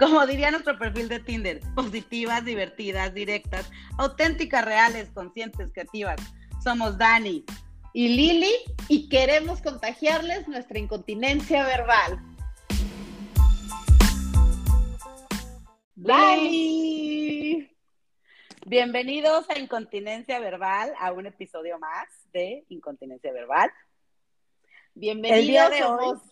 Como diría nuestro perfil de Tinder, positivas, divertidas, directas, auténticas, reales, conscientes, creativas. Somos Dani y Lili y queremos contagiarles nuestra incontinencia verbal. Dani. Bienvenidos a Incontinencia Verbal, a un episodio más de Incontinencia Verbal. Bienvenidos, somos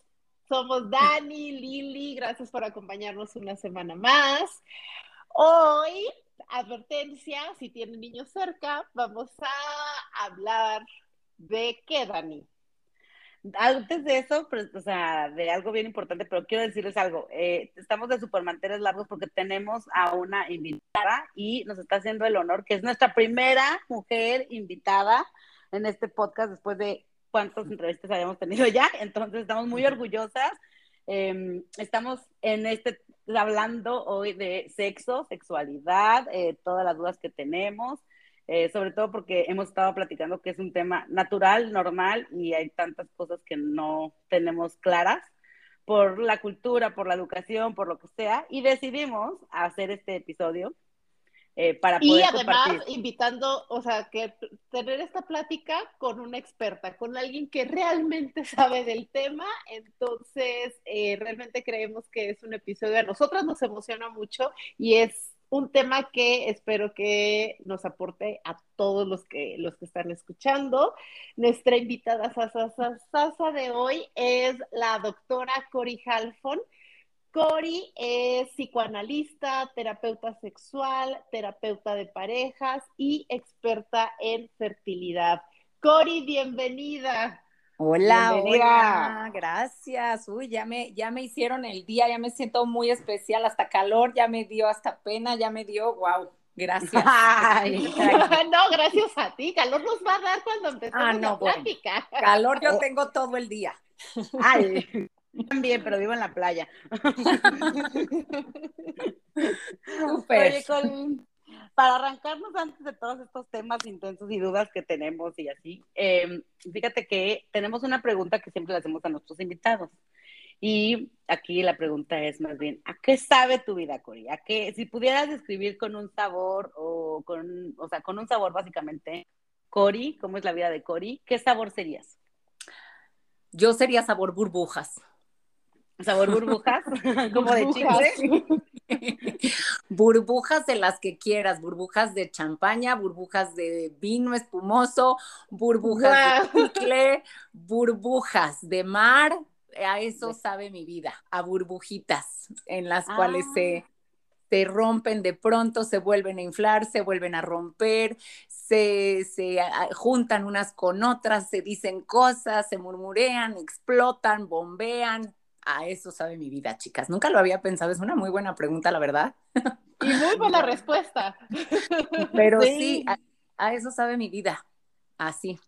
somos Dani, Lili, gracias por acompañarnos una semana más. Hoy, advertencia, si tienen niños cerca, vamos a hablar de qué, Dani. Antes de eso, pues, o sea, de algo bien importante, pero quiero decirles algo. Eh, estamos de supermanteles largos porque tenemos a una invitada y nos está haciendo el honor, que es nuestra primera mujer invitada en este podcast después de cuántas entrevistas habíamos tenido ya, entonces estamos muy orgullosas. Em, estamos en este, hablando hoy de sexo, sexualidad, eh, todas las dudas que tenemos, eh, sobre todo porque hemos estado platicando que es un tema natural, normal y hay tantas cosas que no tenemos claras por la cultura, por la educación, por lo que sea, y decidimos hacer este episodio eh, para poder y además invitando, o sea, que tener esta plática con una experta, con alguien que realmente sabe del tema, entonces eh, realmente creemos que es un episodio a nosotras nos emociona mucho y es un tema que espero que nos aporte a todos los que los que están escuchando. Nuestra invitada Sasa, Sasa de hoy es la doctora Cori Halfon. Cori es psicoanalista, terapeuta sexual, terapeuta de parejas y experta en fertilidad. Cori, bienvenida. Hola, hola, gracias. Uy, ya me, ya me hicieron el día, ya me siento muy especial, hasta calor, ya me dio, hasta pena, ya me dio, wow, gracias. no, gracias a ti, calor nos va a dar cuando empezamos ah, no, la plática. calor yo tengo todo el día. Ay. También, pero vivo en la playa. Oye, para arrancarnos antes de todos estos temas intensos y dudas que tenemos y así, em, fíjate que tenemos una pregunta que siempre le hacemos a nuestros invitados. Y aquí la pregunta es más bien, ¿a qué sabe tu vida, Cori? ¿A qué, si pudieras describir con un sabor o con, o sea, con un sabor básicamente, Cori, ¿cómo es la vida de Cori? ¿Qué sabor serías? Yo sería sabor burbujas sabor burbujas, como de chicle. burbujas de las que quieras, burbujas de champaña, burbujas de vino espumoso, burbujas de chicle, burbujas de mar. A eso sabe mi vida, a burbujitas en las cuales se, ah. se rompen de pronto, se vuelven a inflar, se vuelven a romper, se, se, juntan unas con otras, se dicen cosas, se murmurean, explotan, bombean, a eso sabe mi vida, chicas. Nunca lo había pensado, es una muy buena pregunta, la verdad. Y muy buena respuesta. Pero sí, a, eso sabe mi vida, así.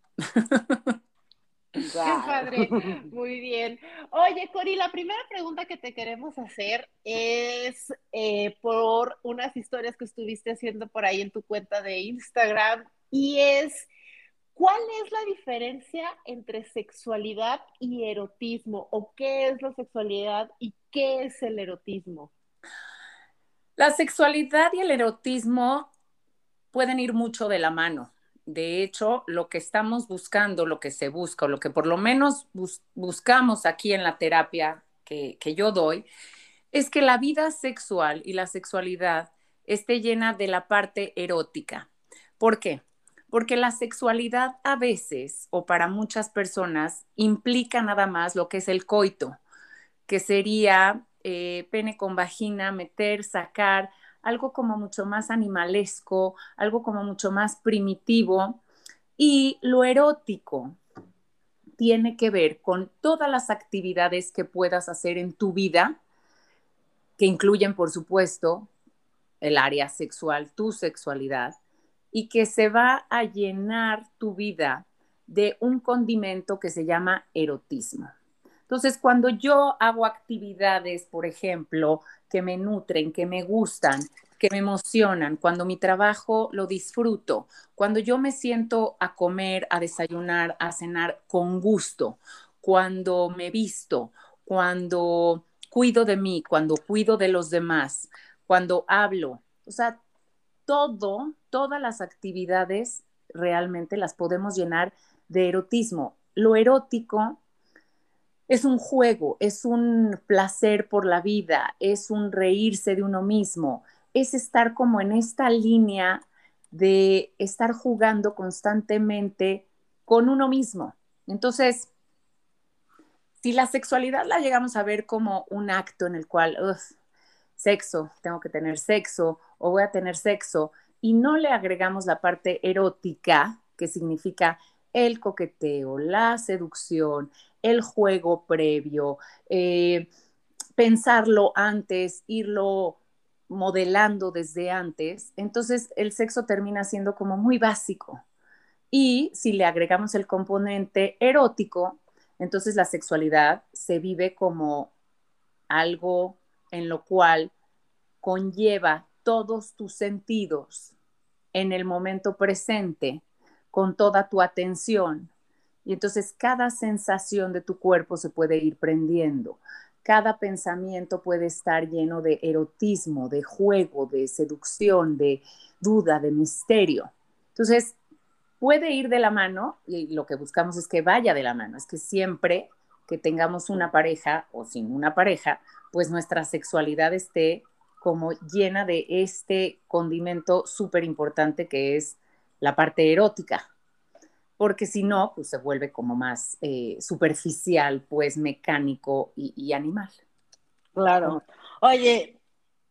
Qué padre, muy bien. Oye, Cori, la primera pregunta que te queremos hacer es eh, por unas historias que estuviste haciendo por ahí en tu cuenta de Instagram y es ¿Cuál es la diferencia entre sexualidad y erotismo? ¿O qué es la sexualidad y qué es el erotismo? La sexualidad y el erotismo pueden ir mucho de la mano. De hecho, lo que estamos buscando, lo que se busca, o lo que por lo menos buscamos aquí en la terapia que, que yo doy, es que la vida sexual y la sexualidad esté llena de la parte erótica. ¿Por qué? Porque la sexualidad a veces, o para muchas personas, implica nada más lo que es el coito, que sería eh, pene con vagina, meter, sacar, algo como mucho más animalesco, algo como mucho más primitivo. Y lo erótico tiene que ver con todas las actividades que puedas hacer en tu vida, que incluyen, por supuesto, el área sexual, tu sexualidad, y que se va a llenar tu vida de un condimento que se llama erotismo. Entonces, cuando yo hago actividades, por ejemplo, que me nutren, que me gustan, que me emocionan, cuando mi trabajo lo disfruto, cuando yo me siento a comer, a desayunar, a cenar con gusto, cuando me visto, cuando cuido de mí, cuando cuido de los demás, cuando hablo, o sea, todo, todas las actividades realmente las podemos llenar de erotismo. Lo erótico es un juego, es un placer por la vida, es un reírse de uno mismo, es estar como en esta línea de estar jugando constantemente con uno mismo. Entonces, si la sexualidad la llegamos a ver como un acto en el cual, sexo, tengo que tener sexo o voy a tener sexo, y no le agregamos la parte erótica, que significa el coqueteo, la seducción, el juego previo, eh, pensarlo antes, irlo modelando desde antes, entonces el sexo termina siendo como muy básico. Y si le agregamos el componente erótico, entonces la sexualidad se vive como algo en lo cual conlleva todos tus sentidos en el momento presente, con toda tu atención. Y entonces cada sensación de tu cuerpo se puede ir prendiendo cada pensamiento puede estar lleno de erotismo, de juego, de seducción, de duda, de misterio. Entonces, puede ir de la mano y lo que buscamos es que vaya de la mano, es que siempre que tengamos una pareja o sin una pareja, pues nuestra sexualidad esté como llena de este condimento súper importante que es la parte erótica porque si no, pues se vuelve como más eh, superficial, pues mecánico y, animal. Claro. Oye,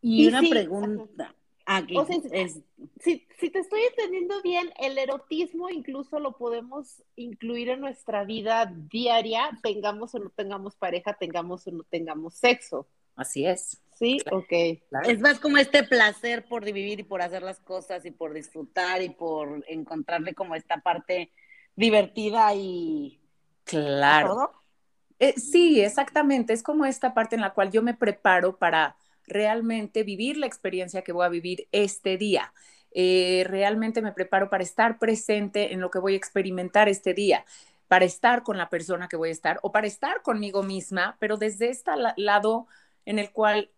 y, una pregunta. Aquí si, si, te estoy entendiendo bien, el erotismo incluso lo podemos incluir en nuestra vida diaria, tengamos o no tengamos pareja, tengamos o no tengamos sexo. Así es. Sí, ok. Es más como este placer por vivir y por hacer las cosas y por disfrutar y por encontrarle como esta parte divertida y... Claro. Eh, sí, exactamente. Es como esta parte en la cual yo me preparo para realmente vivir la experiencia que voy a vivir este día. Eh, realmente me preparo para estar presente en lo que voy a experimentar este día, para estar con la persona que voy a estar o para estar conmigo misma, pero desde este lado en el cual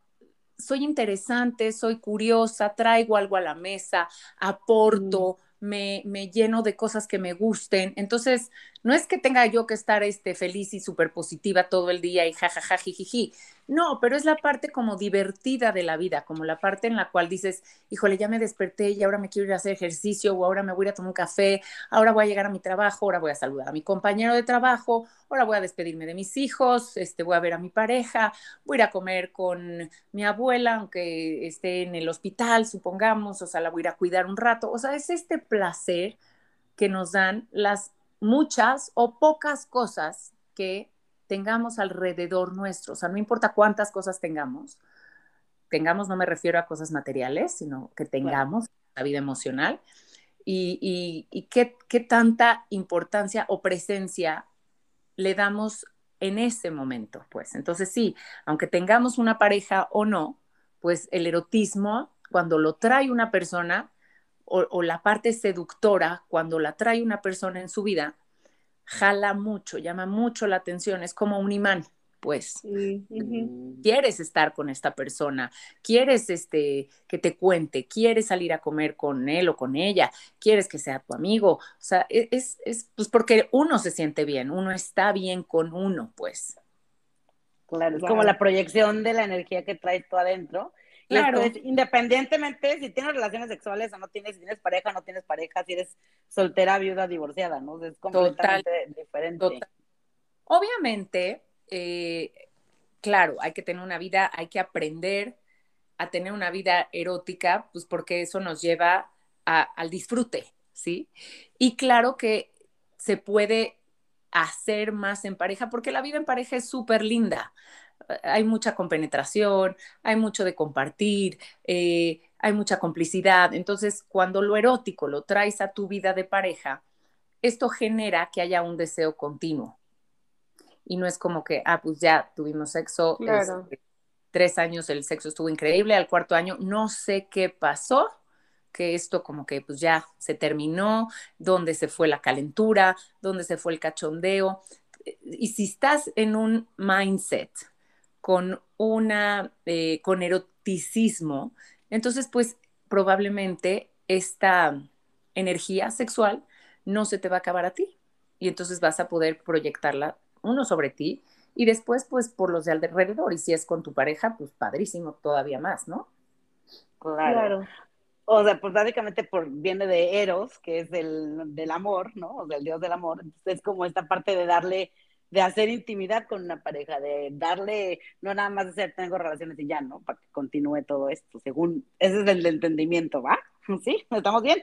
soy interesante, soy curiosa, traigo algo a la mesa, aporto. Mm me, lleno de cosas que me gusten. Entonces, no es que tenga yo que estar este, feliz y súper positiva todo el día y jajaja, jijiji. No, pero es la parte como divertida de la vida, como la parte en la cual dices, híjole, ya me desperté y ahora me quiero ir a hacer ejercicio o ahora me voy a tomar un café, ahora voy a llegar a mi trabajo, ahora voy a saludar a mi compañero de trabajo, ahora voy a despedirme de mis hijos, este, voy a ver a mi pareja, voy a ir a comer con mi abuela, aunque esté en el hospital, supongamos, o sea, la voy a ir a cuidar un rato. O sea, es este placer que nos dan las muchas o pocas cosas que tengamos alrededor nuestro. O sea, no importa cuántas cosas tengamos. Tengamos, no me refiero a cosas materiales, sino que tengamos la vida emocional. Y, y, qué, qué tanta importancia o presencia le damos en ese momento, pues. Entonces, sí, aunque tengamos una pareja o no, pues el erotismo, cuando lo trae una persona, o, la parte seductora, cuando la trae una persona en su vida, jala mucho, llama mucho la atención, es como un imán, pues. Quieres estar con esta persona, quieres este, que te cuente, quieres salir a comer con él o con ella, quieres que sea tu amigo, o sea, e, es, es pues porque uno se siente bien, uno está bien con uno, pues. Claro, es como la proyección de la energía que traes tú adentro Claro. independientemente si tienes relaciones sexuales o no tienes, si tienes pareja, no tienes pareja, si eres soltera, viuda, divorciada, ¿no? Es completamente diferente. Obviamente, eh, claro, hay que tener una vida, hay que aprender a tener una vida erótica, pues porque eso nos lleva al disfrute, ¿sí? Y claro que se puede hacer más en pareja, porque la vida en pareja es súper linda. Hay mucha compenetración, hay mucho de compartir, eh, hay mucha complicidad. Entonces, cuando lo erótico lo traes a tu vida de pareja, esto genera que haya un deseo continuo. Y no es como que, ah, pues ya tuvimos sexo, este, tres años el sexo estuvo increíble, al cuarto año no sé qué pasó, que esto como que pues ya se terminó, dónde se fue la calentura, dónde se fue el cachondeo. Y si estás en un mindset con una, eh, con eroticismo, entonces pues probablemente esta energía sexual no se te va a acabar a ti. Y entonces vas a poder proyectarla uno sobre ti y después pues por los de alrededor. Y si es con tu pareja, pues padrísimo todavía más, ¿no? Claro. O sea, pues básicamente por, viene de Eros, que es del, del amor, ¿no? O del dios del amor. Entonces es como esta parte de darle, de hacer intimidad con una pareja, de darle, no nada más de ser, tengo relaciones y ya, ¿no? Para que continúe todo esto, según, ese es el entendimiento, ¿va? ¿Sí? ¿Estamos bien?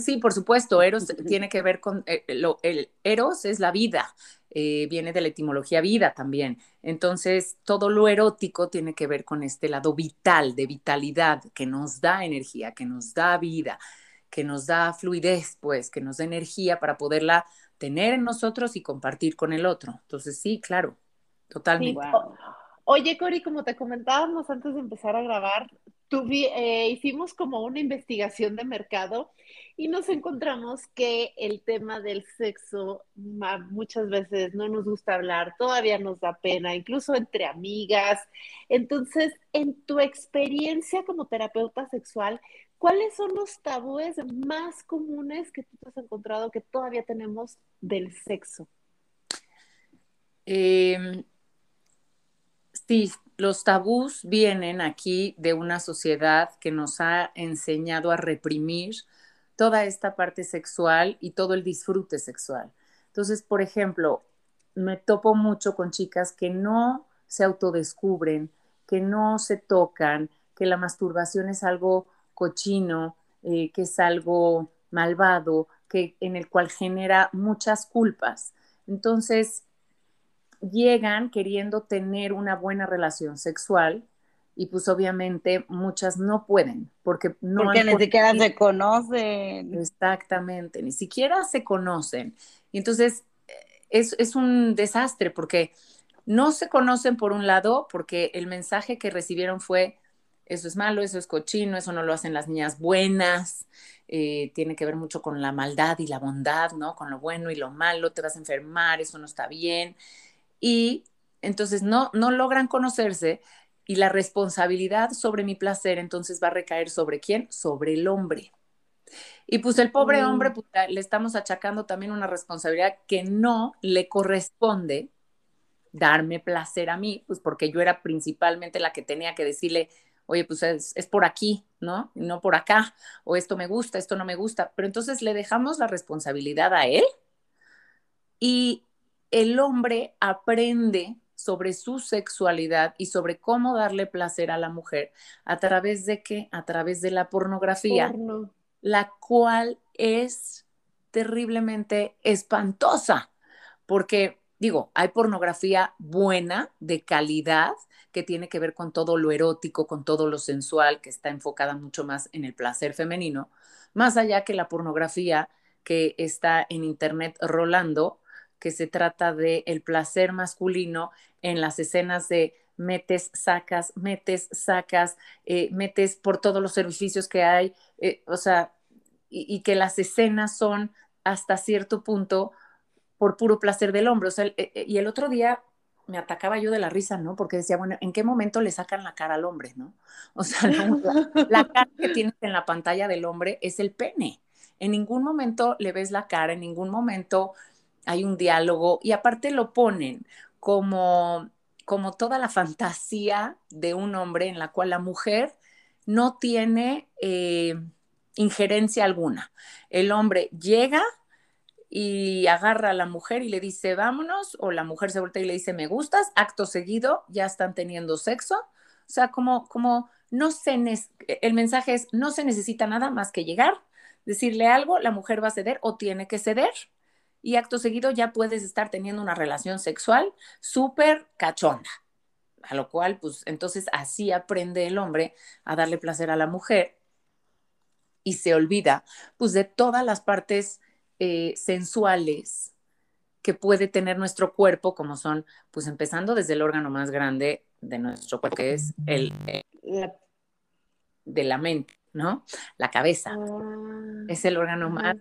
Sí, por supuesto, Eros tiene que ver con, eh, lo, el Eros es la vida, eh, viene de la etimología vida también. Entonces, todo lo erótico tiene que ver con este lado vital, de vitalidad, que nos da energía, que nos da vida, que nos da fluidez, pues, que nos da energía para poderla tener en nosotros y compartir con el otro. Entonces, sí, claro, totalmente. Oye, Cori, como te comentábamos antes de empezar a grabar, eh, hicimos como una investigación de mercado y nos encontramos que el tema del sexo muchas veces no nos gusta hablar, todavía nos da pena, incluso entre amigas. Entonces, en tu experiencia como terapeuta sexual, ¿cuáles son los tabúes más comunes que tú has encontrado que todavía tenemos del sexo? Eh, Sí, los tabús vienen aquí de una sociedad que nos ha enseñado a reprimir toda esta parte sexual y todo el disfrute sexual. Entonces, por ejemplo, me topo mucho con chicas que no se autodescubren, que no se tocan, que la masturbación es algo cochino, eh, que es algo malvado, que en el cual genera muchas culpas. Entonces, llegan queriendo tener una buena relación sexual y pues obviamente muchas no pueden porque no porque ni siquiera se conocen. Exactamente ni siquiera se conocen. Y entonces es, es, un desastre porque no se conocen por un lado porque el mensaje que recibieron fue eso es malo, eso es cochino, eso no lo hacen las niñas buenas, eh, tiene que ver mucho con la maldad y la bondad, ¿no? Con lo bueno y lo malo, te vas a enfermar, eso no está bien y entonces no, no logran conocerse y la responsabilidad sobre mi placer entonces va a recaer sobre quién? Sobre el hombre. Y pues el pobre mm. hombre pues, le estamos achacando también una responsabilidad que no le corresponde darme placer a mí, pues porque yo era principalmente la que tenía que decirle, oye, pues es, es, por aquí, ¿no? No por acá, o esto me gusta, esto no me gusta, pero entonces le dejamos la responsabilidad a él y el hombre aprende sobre su sexualidad y sobre cómo darle placer a la mujer a través de qué? A través de la pornografía, la cual es terriblemente espantosa, porque digo, hay pornografía buena, de calidad, que tiene que ver con todo lo erótico, con todo lo sensual, que está enfocada mucho más en el placer femenino, más allá que la pornografía que está en internet rolando, que se trata de el placer masculino en las escenas de metes, sacas, metes, sacas, eh, metes por todos los servicios que hay, eh, o sea, y, que las escenas son hasta cierto punto por puro placer del hombre. O sea, eh, y el otro día me atacaba yo de la risa, ¿no? Porque decía, bueno, ¿en qué momento le sacan la cara al hombre, no? O sea, la, la cara que tienes en la pantalla del hombre es el pene. En ningún momento le ves la cara, en ningún momento hay un diálogo y aparte lo ponen como, como toda la fantasía de un hombre en la cual la mujer no tiene eh, injerencia alguna. El hombre llega y agarra a la mujer y le dice vámonos, o la mujer se voltea y le dice me gustas, acto seguido ya están teniendo sexo. O sea, como, como no se, el mensaje es no se necesita nada más que llegar, decirle algo, la mujer va a ceder o tiene que ceder y acto seguido ya puedes estar teniendo una relación sexual súper cachonda. A lo cual, pues entonces así aprende el hombre a darle placer a la mujer y se olvida, pues, de todas las partes eh, sensuales que puede tener nuestro cuerpo, como son, pues, empezando desde el órgano más grande de nuestro cuerpo, que es el, de la mente, ¿no? La cabeza. Ah, es el órgano más,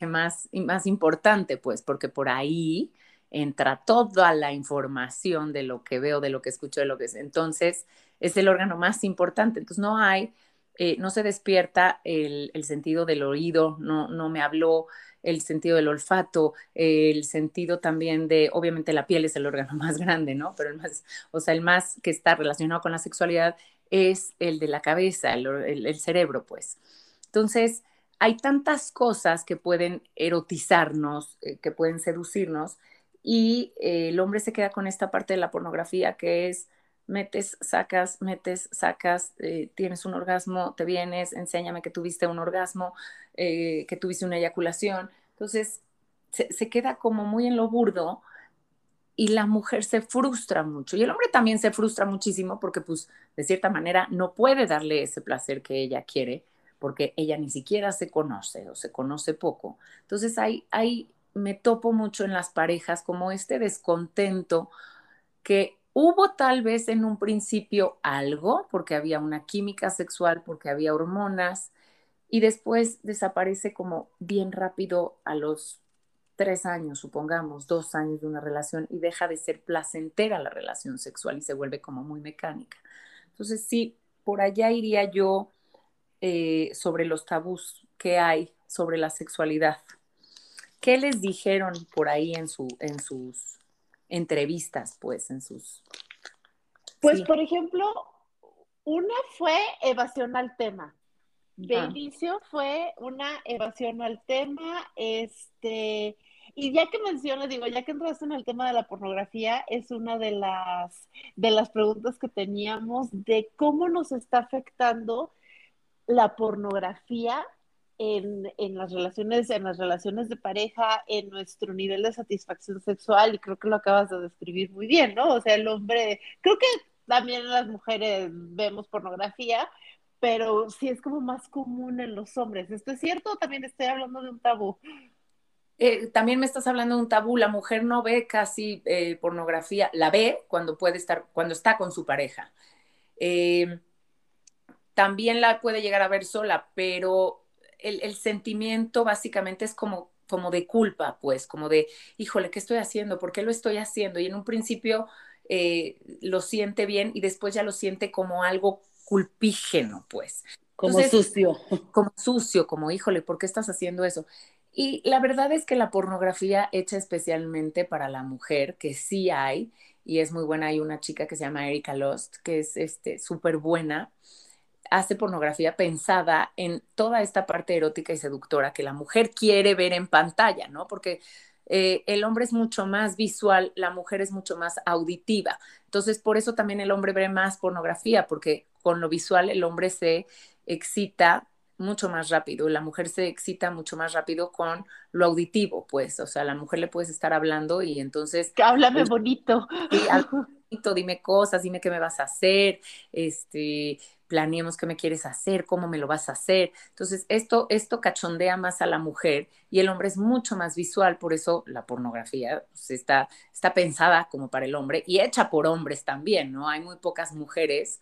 más, más importante, pues, porque por ahí entra toda la información de lo que veo, de lo que escucho, de lo que es. Entonces, es el órgano más importante. Entonces, no hay, eh, no se despierta el, sentido del oído, no, no me habló el sentido del olfato, el sentido también de, obviamente la piel es el órgano más grande, ¿no? Pero el más, o sea, el más que está relacionado con la sexualidad es el de la cabeza, el, cerebro, pues. Entonces, hay tantas cosas que pueden erotizarnos, eh, que pueden seducirnos, y eh, el hombre se queda con esta parte de la pornografía que es metes, sacas, metes, sacas, eh, tienes un orgasmo, te vienes, enséñame que tuviste un orgasmo, eh, que tuviste una eyaculación. Entonces, se, queda como muy en lo burdo y la mujer se frustra mucho. Y el hombre también se frustra muchísimo porque, pues, de cierta manera, no puede darle ese placer que ella quiere porque ella ni siquiera se conoce o se conoce poco. Entonces, hay, hay me topo mucho en las parejas como este descontento que hubo tal vez en un principio algo, porque había una química sexual, porque había hormonas, y después desaparece como bien rápido a los tres años, supongamos, dos años de una relación y deja de ser placentera la relación sexual y se vuelve como muy mecánica. Entonces, sí, por allá iría yo eh, sobre los tabús que hay sobre la sexualidad. ¿Qué les dijeron por ahí en, su, en sus entrevistas, pues, en sus... Pues, por ejemplo, una fue evasión al tema. De ah. inicio fue una evasión al tema, este, y ya que mencionas, digo, ya que entraste en el tema de la pornografía, es una de las, de las preguntas que teníamos de cómo nos está afectando la pornografía en, en, las relaciones, en las relaciones de pareja, en nuestro nivel de satisfacción sexual, y creo que lo acabas de describir muy bien, ¿no? O sea, el hombre, creo que también las mujeres vemos pornografía, pero sí es como más común en los hombres. ¿Esto es cierto o también estoy hablando de un tabú? Eh, también me estás hablando de un tabú. La mujer no ve casi eh, pornografía, la ve cuando puede estar, cuando está con su pareja. Eh, también la puede llegar a ver sola, pero el, sentimiento básicamente es como, como de culpa, pues, como de, híjole, ¿qué estoy haciendo? ¿Por qué lo estoy haciendo? Y en un principio eh, lo siente bien y después ya lo siente como algo culpígeno, pues. Como sucio. Como sucio, como, híjole, ¿por qué estás haciendo eso? Y la verdad es que la pornografía hecha especialmente para la mujer, que sí hay, y es muy buena, hay una chica que se llama Erika Lost, que es este súper buena, hace pornografía pensada en toda esta parte erótica y seductora que la mujer quiere ver en pantalla, ¿no? Porque eh, el hombre es mucho más visual, la mujer es mucho más auditiva. Entonces, por eso también el hombre ve más pornografía, porque con lo visual el hombre se excita mucho más rápido, la mujer se excita mucho más rápido con lo auditivo, pues, o sea, la mujer le puedes estar hablando y entonces... Háblame pues, bonito. Bonito, dime cosas, dime qué me vas a hacer, este, planeemos qué me quieres hacer, cómo me lo vas a hacer. Entonces, esto, esto cachondea más a la mujer y el hombre es mucho más visual, por eso la pornografía pues, está, está pensada como para el hombre y hecha por hombres también, ¿no? Hay muy pocas mujeres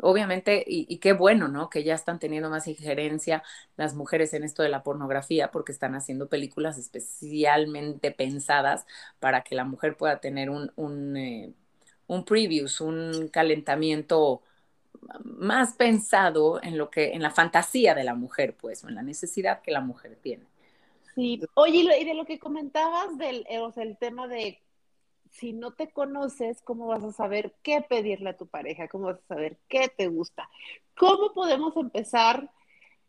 obviamente, y, qué bueno, ¿no? Que ya están teniendo más injerencia las mujeres en esto de la pornografía porque están haciendo películas especialmente pensadas para que la mujer pueda tener un, un, eh, un previews, un calentamiento más pensado en lo que, en la fantasía de la mujer, pues, o en la necesidad que la mujer tiene. Sí, oye, y de lo que comentabas del eh, o el tema de si no te conoces, ¿cómo vas a saber qué pedirle a tu pareja? ¿Cómo vas a saber qué te gusta? ¿Cómo podemos empezar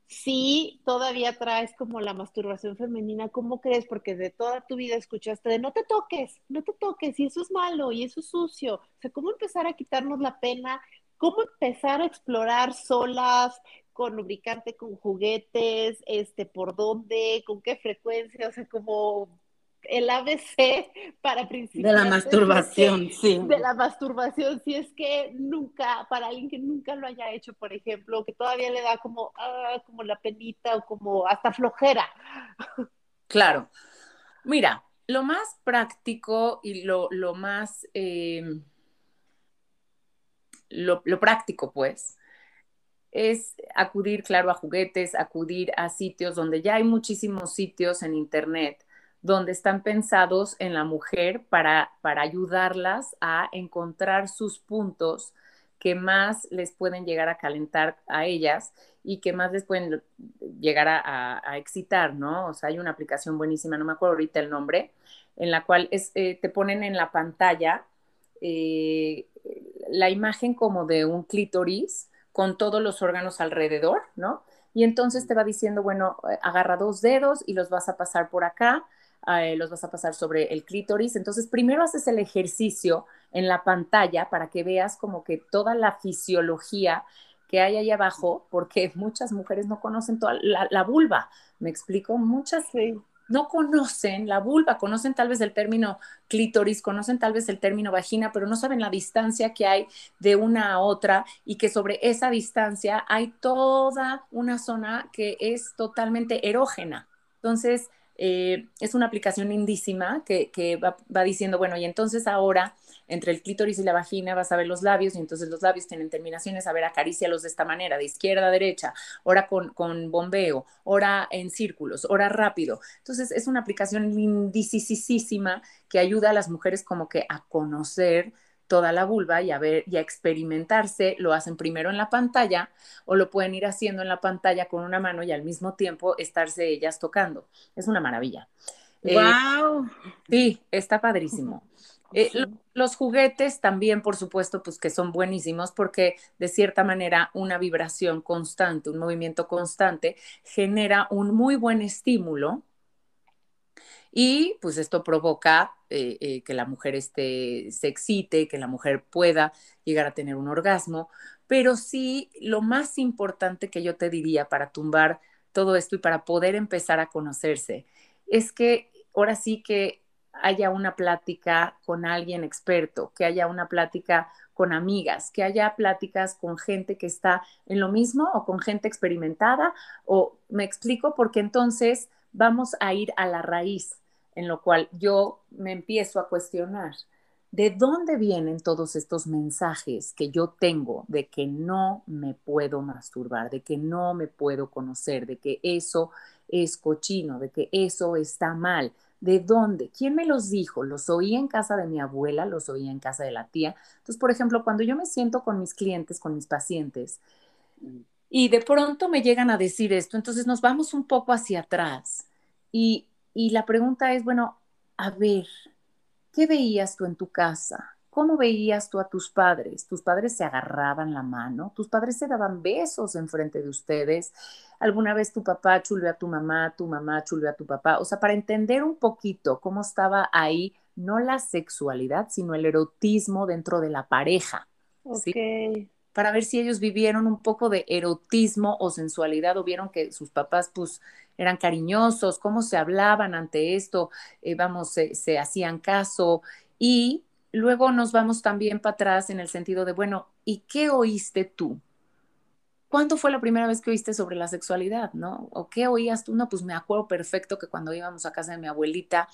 si todavía traes como la masturbación femenina? ¿Cómo crees? Porque de toda tu vida escuchaste de no te toques, no te toques, y eso es malo, y eso es sucio. O sea, ¿cómo empezar a quitarnos la pena cómo empezar a explorar solas, con lubricante, con juguetes, este, por dónde, con qué frecuencia, o sea, como el ABC para principiantes. De la masturbación, sí. De la masturbación, si es que nunca, para alguien que nunca lo haya hecho, por ejemplo, que todavía le da como, ah, como la penita o como hasta flojera. Claro. Mira, lo más práctico y lo, más, eh, lo, práctico, pues, es acudir, claro, a juguetes, acudir a sitios donde ya hay muchísimos sitios en Internet donde están pensados en la mujer para, para ayudarlas a encontrar sus puntos que más les pueden llegar a calentar a ellas y que más les pueden llegar a, excitar, ¿no? O sea, hay una aplicación buenísima, no me acuerdo ahorita el nombre, en la cual es, eh, te ponen en la pantalla eh, la imagen como de un clítoris con todos los órganos alrededor, ¿no? Y entonces te va diciendo, bueno, eh, agarra dos dedos y los vas a pasar por acá, eh, los vas a pasar sobre el clítoris. Entonces, primero haces el ejercicio en la pantalla para que veas como que toda la fisiología que hay ahí abajo, porque muchas mujeres no conocen toda la, vulva. ¿Me explico? Muchas no conocen la vulva, conocen tal vez el término clítoris, conocen tal vez el término vagina, pero no saben la distancia que hay de una a otra y que sobre esa distancia hay toda una zona que es totalmente erógena. Entonces, eh, es una aplicación lindísima que, va, diciendo, bueno, y entonces ahora entre el clítoris y la vagina vas a ver los labios y entonces los labios tienen terminaciones, a ver, acarícialos de esta manera, de izquierda a derecha, ahora con, con bombeo, ahora en círculos, ahora rápido. Entonces es una aplicación lindísima que ayuda a las mujeres como que a conocer toda la vulva y a ver y a experimentarse, lo hacen primero en la pantalla o lo pueden ir haciendo en la pantalla con una mano y al mismo tiempo estarse ellas tocando. Es una maravilla. Wow. Eh, sí, está padrísimo. Eh, los juguetes también, por supuesto, pues que son buenísimos porque de cierta manera una vibración constante, un movimiento constante genera un muy buen estímulo y pues esto provoca eh, eh, que la mujer esté, se excite, que la mujer pueda llegar a tener un orgasmo. Pero sí, lo más importante que yo te diría para tumbar todo esto y para poder empezar a conocerse es que ahora sí que haya una plática con alguien experto, que haya una plática con amigas, que haya pláticas con gente que está en lo mismo o con gente experimentada, o me explico porque entonces vamos a ir a la raíz, en lo cual yo me empiezo a cuestionar. ¿De dónde vienen todos estos mensajes que yo tengo de que no me puedo masturbar, de que no me puedo conocer, de que eso es cochino, de que eso está mal? ¿De dónde? ¿Quién me los dijo? Los oí en casa de mi abuela, los oí en casa de la tía. Entonces, por ejemplo, cuando yo me siento con mis clientes, con mis pacientes, y de pronto me llegan a decir esto, entonces nos vamos un poco hacia atrás y, la pregunta es, bueno, a ver, ¿qué veías tú en tu casa? ¿Cómo veías tú a tus padres? ¿Tus padres se agarraban la mano? ¿Tus padres se daban besos enfrente de ustedes? ¿Alguna vez tu papá chuleó a tu mamá, tu mamá chuleó a tu papá? O sea, para entender un poquito cómo estaba ahí, no la sexualidad, sino el erotismo dentro de la pareja. ¿sí? Para ver si ellos vivieron un poco de erotismo o sensualidad o vieron que sus papás, pues, eran cariñosos, cómo se hablaban ante esto, eh, vamos, se, hacían caso y luego nos vamos también para atrás en el sentido de, bueno, ¿y qué oíste tú? ¿Cuándo fue la primera vez que oíste sobre la sexualidad, no? ¿O qué oías tú? No, pues me acuerdo perfecto que cuando íbamos a casa de mi abuelita,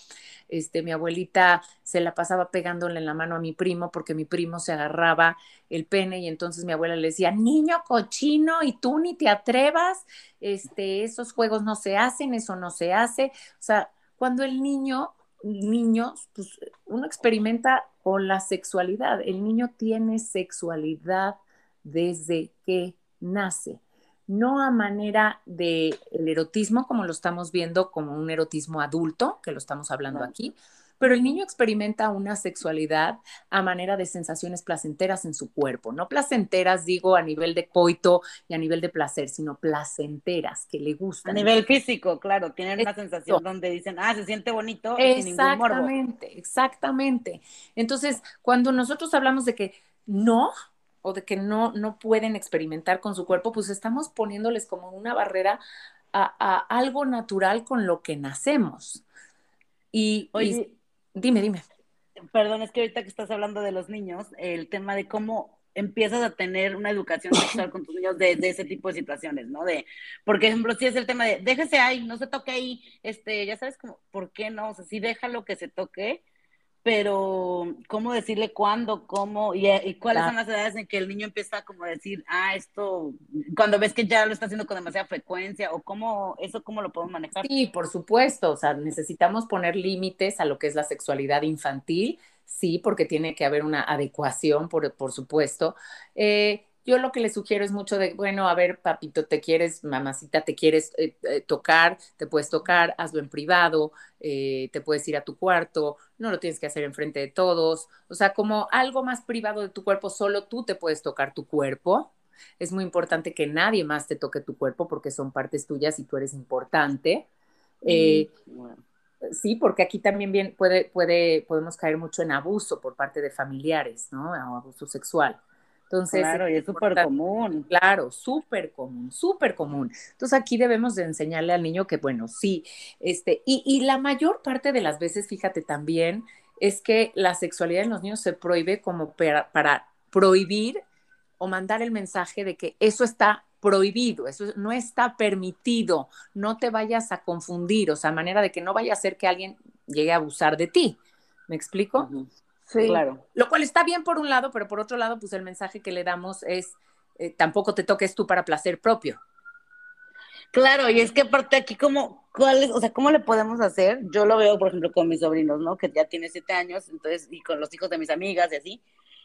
este, mi abuelita se la pasaba pegándole en la mano a mi primo porque mi primo se agarraba el pene y entonces mi abuela le decía, niño cochino, y tú ni te atrevas, este, esos juegos no se hacen, eso no se hace. O sea, cuando el niño, niño, pues uno experimenta con la sexualidad, el niño tiene sexualidad desde que nace, no a manera de el erotismo como lo estamos viendo como un erotismo adulto, que lo estamos hablando aquí, pero el niño experimenta una sexualidad a manera de sensaciones placenteras en su cuerpo, no placenteras digo a nivel de coito y a nivel de placer, sino placenteras que le gustan. A nivel físico, claro, tienen una sensación donde dicen, ah, se siente bonito. Exactamente, exactamente. Entonces, cuando nosotros hablamos de que no, o de que no, no pueden experimentar con su cuerpo, pues estamos poniéndoles como una barrera a, algo natural con lo que nacemos. Y, dime, dime. Perdón, es que ahorita que estás hablando de los niños, el tema de cómo empiezas a tener una educación sexual con tus niños de, ese tipo de situaciones, ¿no? De, por ejemplo, si es el tema de déjese ahí, no se toque ahí, este, ya sabes, como, ¿por qué no? O sea, sí déjalo que se toque, pero ¿cómo decirle cuándo, cómo y, y cuáles son las edades en que el niño empieza como a decir, ah, esto, cuando ves que ya lo está haciendo con demasiada frecuencia o cómo, eso cómo lo podemos manejar? Sí, por supuesto, o sea, necesitamos poner límites a lo que es la sexualidad infantil, sí, porque tiene que haber una adecuación, por, por supuesto. Eh, yo lo que le sugiero es mucho de, bueno, a ver, papito, te quieres, mamacita, te quieres eh, eh, tocar, te puedes tocar, hazlo en privado, eh, te puedes ir a tu cuarto, no lo tienes que hacer enfrente de todos, o sea, como algo más privado de tu cuerpo, solo tú te puedes tocar tu cuerpo. Es muy importante que nadie más te toque tu cuerpo porque son partes tuyas y tú eres importante. Mm, sí, porque aquí también bien puede, puede, podemos caer mucho en abuso por parte de familiares, ¿no? abuso sexual. Entonces, claro, y es súper común. Claro, súper común, súper común. Entonces aquí debemos de enseñarle al niño que, bueno, sí, este, y, y la mayor parte de las veces, fíjate también, es que la sexualidad en los niños se prohíbe como para, para prohibir o mandar el mensaje de que eso está prohibido, eso no está permitido, no te vayas a confundir, o sea, manera de que no vaya a ser que alguien llegue a abusar de ti. ¿Me explico? Sí, claro. Lo cual está bien por un lado, pero por otro lado, pues el mensaje que le damos es, eh, tampoco te toques tú para placer propio. Claro, y es que aparte aquí, como, ¿cuál o sea, cómo le podemos hacer? Yo lo veo, por ejemplo, con mis sobrinos, ¿no? Que ya tiene siete años, entonces, y con los hijos de mis amigas y así.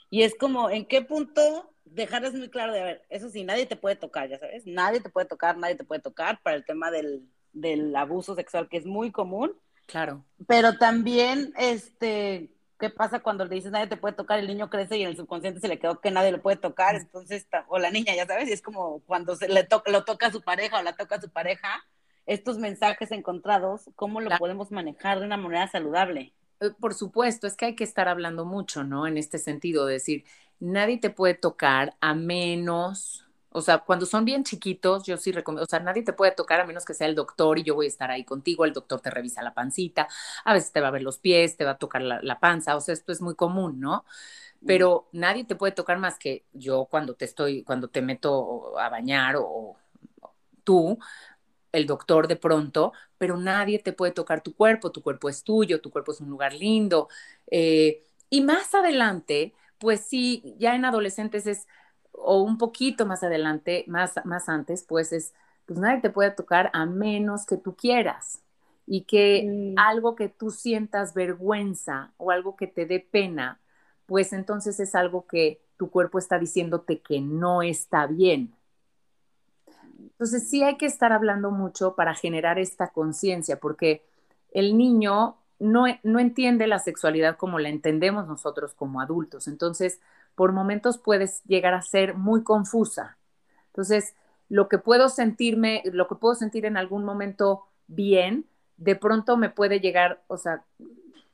Y es como, ¿en qué punto dejarles muy claro de, a ver, eso sí, nadie te puede tocar, ya sabes, nadie te puede tocar, nadie te puede tocar para el tema del, del abuso sexual, que es muy común. Claro. Pero también, este, ¿qué pasa cuando le dices nadie te puede tocar? El niño crece y en el subconsciente se le quedó que nadie lo puede tocar, entonces, o la niña, ya sabes, y es como cuando se le toca, lo toca a su pareja o la toca a su pareja, estos mensajes encontrados, ¿cómo lo podemos manejar de una manera saludable? Eh, por supuesto, es que hay que estar hablando mucho, ¿no? En este sentido, decir, nadie te puede tocar a menos o sea, cuando son bien chiquitos, yo sí recomiendo, o sea, nadie te puede tocar a menos que sea el doctor y yo voy a estar ahí contigo, el doctor te revisa la pancita, a veces te va a ver los pies, te va a tocar la, panza, o sea, esto es muy común, ¿no? Pero nadie te puede tocar más que yo cuando te estoy, cuando te meto a bañar o, tú, el doctor de pronto, pero nadie te puede tocar tu cuerpo, tu cuerpo es tuyo, tu cuerpo es un lugar lindo. Eh, y más adelante, pues sí, ya en adolescentes es o un poquito más adelante, más, más antes, pues es, pues nadie te puede tocar a menos que tú quieras y que mm. algo que tú sientas vergüenza o algo que te dé pena, pues entonces es algo que tu cuerpo está diciéndote que no está bien. Entonces sí hay que estar hablando mucho para generar esta conciencia, porque el niño no, no entiende la sexualidad como la entendemos nosotros como adultos. Entonces, por momentos puedes llegar a ser muy confusa. Entonces, lo que puedo sentirme, lo que puedo sentir en algún momento bien, de pronto me puede llegar, o sea,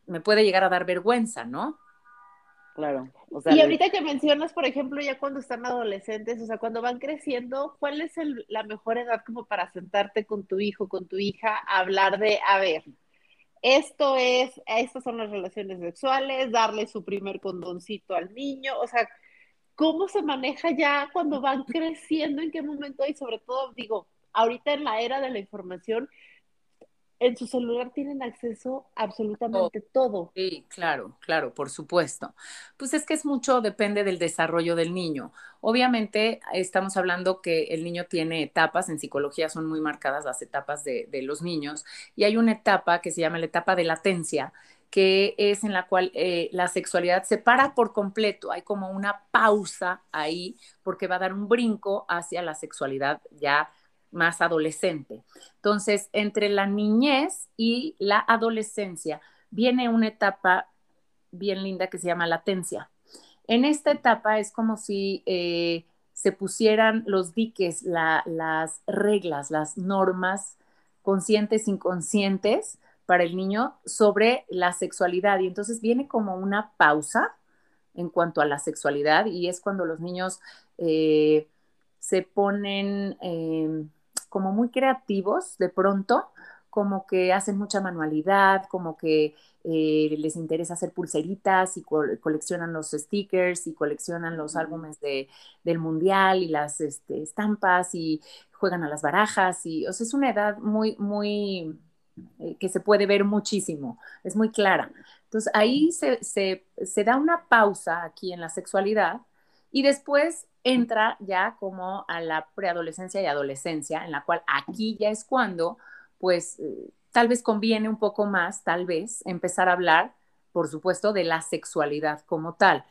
me puede llegar a dar vergüenza, ¿no? Claro. y ahorita que mencionas, por ejemplo, ya cuando están adolescentes, o sea, cuando van creciendo, ¿cuál es la mejor edad como para sentarte con tu hijo, con tu hija, a hablar de, a ver, esto es, estas son las relaciones sexuales, darle su primer condoncito al niño, o sea, ¿cómo se maneja ya cuando van creciendo? ¿En qué momento? Y sobre todo, digo, ahorita en la era de la información, en su celular tienen acceso a absolutamente todo. Sí, claro, claro, por supuesto. Pues es que es mucho, depende del desarrollo del niño. Obviamente estamos hablando que el niño tiene etapas, en psicología son muy marcadas las etapas de, los niños, y hay una etapa que se llama la etapa de latencia, que es en la cual eh, la sexualidad se para por completo, hay como una pausa ahí, porque va a dar un brinco hacia la sexualidad ya más adolescente. Entonces, entre la niñez y la adolescencia viene una etapa bien linda que se llama latencia. En esta etapa es como si eh, se pusieran los diques, las reglas, las normas conscientes, inconscientes para el niño sobre la sexualidad. Y entonces viene como una pausa en cuanto a la sexualidad y es cuando los niños eh, se ponen... Em, como muy creativos de pronto como que hacen mucha manualidad, como que eh, les interesa hacer pulseritas y coleccionan los stickers y coleccionan los álbumes de, del mundial y las este, estampas y juegan a las barajas y, o sea, es una edad muy, muy, eh, que se puede ver muchísimo, es muy clara. Entonces ahí se, se, se da una pausa aquí en la sexualidad y después entra ya como a la preadolescencia y adolescencia, en la cual aquí ya es cuando, pues, eh, tal vez conviene un poco más, tal vez, empezar a hablar, por supuesto, de la sexualidad como tal.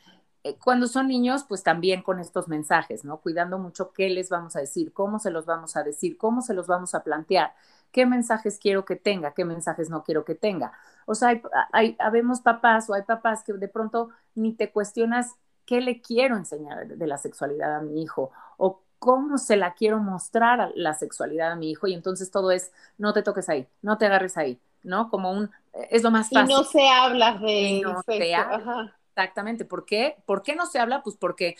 Eh, cuando son niños, pues también con estos mensajes, ¿no? Cuidando mucho qué les vamos a decir, cómo se los vamos a decir, cómo se los vamos a plantear, qué mensajes quiero que tenga, qué mensajes no quiero que tenga. O sea, hay, hay papás o hay papás que de pronto ni te cuestionas qué le quiero enseñar de la sexualidad a mi hijo o cómo se la quiero mostrar la sexualidad a mi hijo y entonces todo es no te toques ahí, no te agarres ahí, ¿no? Como un es lo más fácil. Y no se habla de no se habla. Exactamente, ¿por qué? ¿Por qué no se habla? Pues porque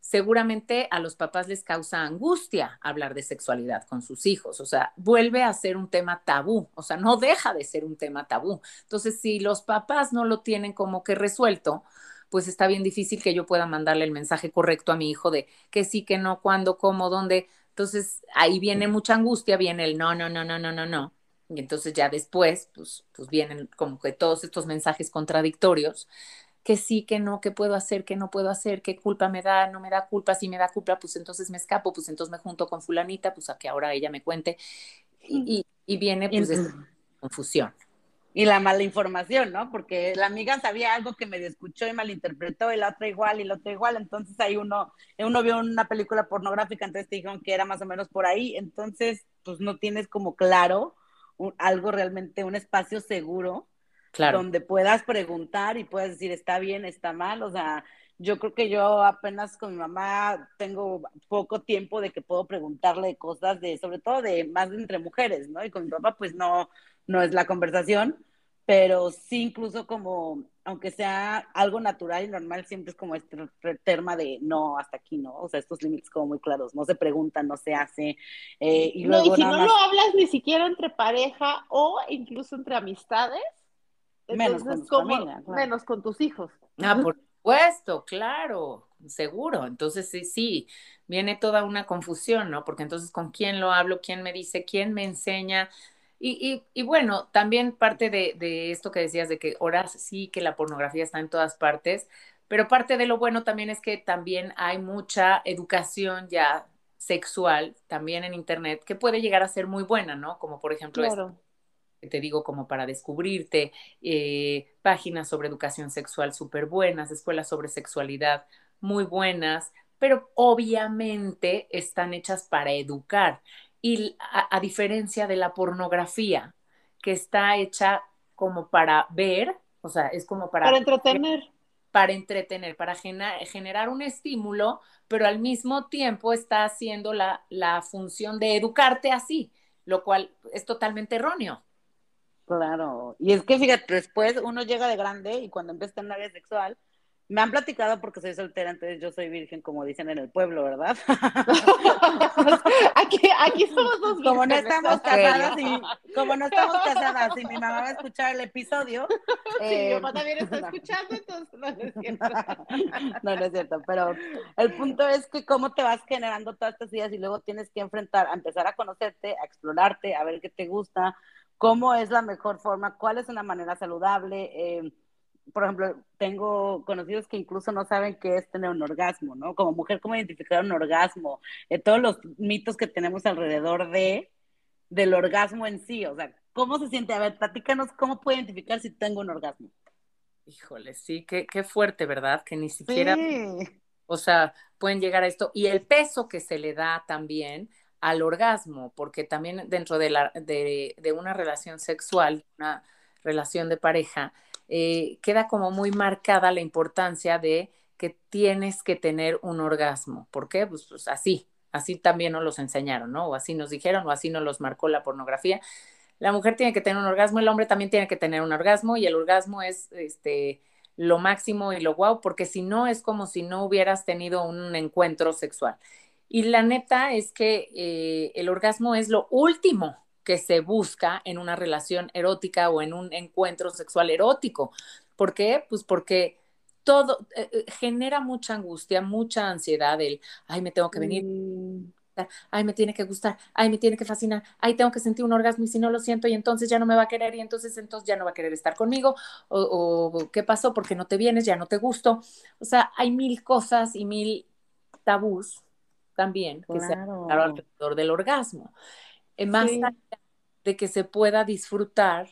seguramente a los papás les causa angustia hablar de sexualidad con sus hijos, o sea, vuelve a ser un tema tabú, o sea, no deja de ser un tema tabú. Entonces, si los papás no lo tienen como que resuelto, pues está bien difícil que yo pueda mandarle el mensaje correcto a mi hijo de que sí, que no, cuándo, cómo, dónde. Entonces ahí viene mucha angustia, viene el no, no, no, no, no, no, no. Y entonces ya después, pues, pues vienen como que todos estos mensajes contradictorios, que sí, que no, que puedo hacer, que no puedo hacer, qué culpa me da, no me da culpa, si me da culpa, pues entonces me escapo, pues entonces me junto con fulanita, pues a que ahora ella me cuente. Y, y, viene pues esta confusión y la mala información, ¿no? Porque la amiga sabía algo que medio escuchó y malinterpretó, y la otra igual, y la otra igual. Entonces ahí uno, uno vio una película pornográfica, entonces te dijeron que era más o menos por ahí. Entonces, pues no tienes como claro algo realmente, un espacio seguro, claro. donde puedas preguntar y puedas decir, está bien, está mal. O sea, yo creo que yo apenas con mi mamá tengo poco tiempo de que puedo preguntarle cosas de, sobre todo de más de entre mujeres, ¿no? Y con mi papá, pues no, no es la conversación, pero sí incluso como, aunque sea algo natural y normal, siempre es como este terma de no, hasta aquí no, o sea, estos límites como muy claros, no se preguntan, no se hace. Eh, y luego no, y si no lo hablas ni siquiera entre pareja o incluso entre amistades, menos con, familia, menos con tus hijos. Ah, por supuesto, claro, seguro. Entonces, sí, sí, viene toda una confusión, ¿no? Porque entonces, ¿con quién lo hablo? ¿Quién me dice? ¿Quién me enseña? Y, y, bueno, también parte de, de, esto que decías de que ahora sí que la pornografía está en todas partes, pero parte de lo bueno también es que también hay mucha educación ya sexual también en Internet que puede llegar a ser muy buena, ¿no? Como por ejemplo, esto, te digo, como para descubrirte, eh, páginas sobre educación sexual súper buenas, escuelas sobre sexualidad muy buenas, pero obviamente están hechas para educar. Y a, diferencia de la pornografía, que está hecha como para ver, o sea, es como para... Para entretener. Para entretener, para generar un estímulo, pero al mismo tiempo está haciendo la, la función de educarte así, lo cual es totalmente erróneo. Claro, y es que fíjate, después uno llega de grande y cuando empieza a tener una vida sexual, me han platicado porque soy soltera, entonces yo soy virgen, como dicen en el pueblo, ¿verdad? aquí, aquí somos dos Como no estamos casadas y como no estamos casadas y mi mamá va a escuchar el episodio. Sí, mi mamá también está escuchando, entonces no, es cierto. no, no es cierto, pero el punto es que cómo te vas generando todas estas ideas y luego tienes que enfrentar, a empezar a conocerte, a explorarte, a ver qué te gusta, cómo es la mejor forma, cuál es una manera saludable. Eh, por ejemplo, tengo conocidos que incluso no saben qué es tener un orgasmo, ¿no? Como mujer, cómo identificar un orgasmo, eh, todos los mitos que tenemos alrededor de del orgasmo en sí, o sea, ¿cómo se siente? A ver, platícanos cómo puedo identificar si tengo un orgasmo. Híjole, sí, qué, qué fuerte, ¿verdad? Que ni siquiera, o sea, pueden llegar a esto. Y el peso que se le da también al orgasmo, porque también dentro de, la, de, de una relación sexual, una relación de pareja, eh, queda como muy marcada la importancia de que tienes que tener un orgasmo. ¿Por qué? Pues, pues, así, así también nos los enseñaron, ¿no? O así nos dijeron, o así nos los marcó la pornografía. La mujer tiene que tener un orgasmo, el hombre también tiene que tener un orgasmo, y el orgasmo es este lo máximo y lo guau, porque si no es como si no hubieras tenido un encuentro sexual. Y la neta es que eh, el orgasmo es lo último que se busca en una relación erótica o en un encuentro sexual erótico. ¿Por qué? Pues porque todo eh, eh, genera mucha angustia, mucha ansiedad el, ay, me tengo que venir, mm. ay, me tiene que gustar, ay, me tiene que fascinar, ay, tengo que sentir un orgasmo y si no lo siento y entonces ya no me va a querer y entonces entonces ya no va a querer estar conmigo o, qué pasó porque no te vienes, ya no te gusto. O sea, hay mil cosas y mil tabús también que se alrededor del orgasmo. Eh, más allá de que se pueda disfrutar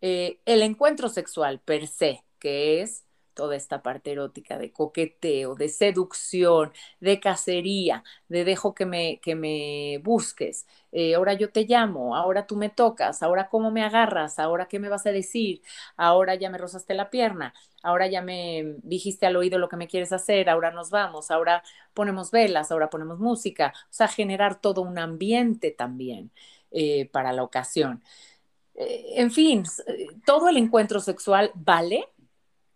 el encuentro sexual per se, que es toda esta parte erótica de coqueteo, de seducción, de cacería, de dejo que me, que me busques, eh, ahora yo te llamo, ahora tú me tocas, ahora cómo me agarras, ahora qué me vas a decir, ahora ya me rozaste la pierna, ahora ya me dijiste al oído lo que me quieres hacer, ahora nos vamos, ahora ponemos velas, ahora ponemos música, o sea, generar todo un ambiente también eh, para la ocasión. Eh, en fin, todo el encuentro sexual vale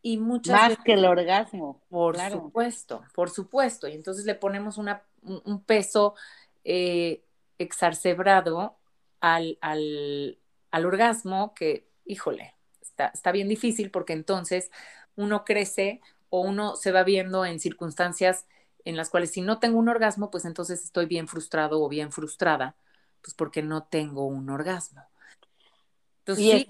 y muchas Más que el orgasmo. Por supuesto, por supuesto. Y entonces le ponemos una, un peso eh, exacerbado al, al, al, orgasmo que, híjole, está, está bien difícil porque entonces uno crece o uno se va viendo en circunstancias en las cuales si no tengo un orgasmo, pues entonces estoy bien frustrado o bien frustrada, pues porque no tengo un orgasmo. Entonces, sí,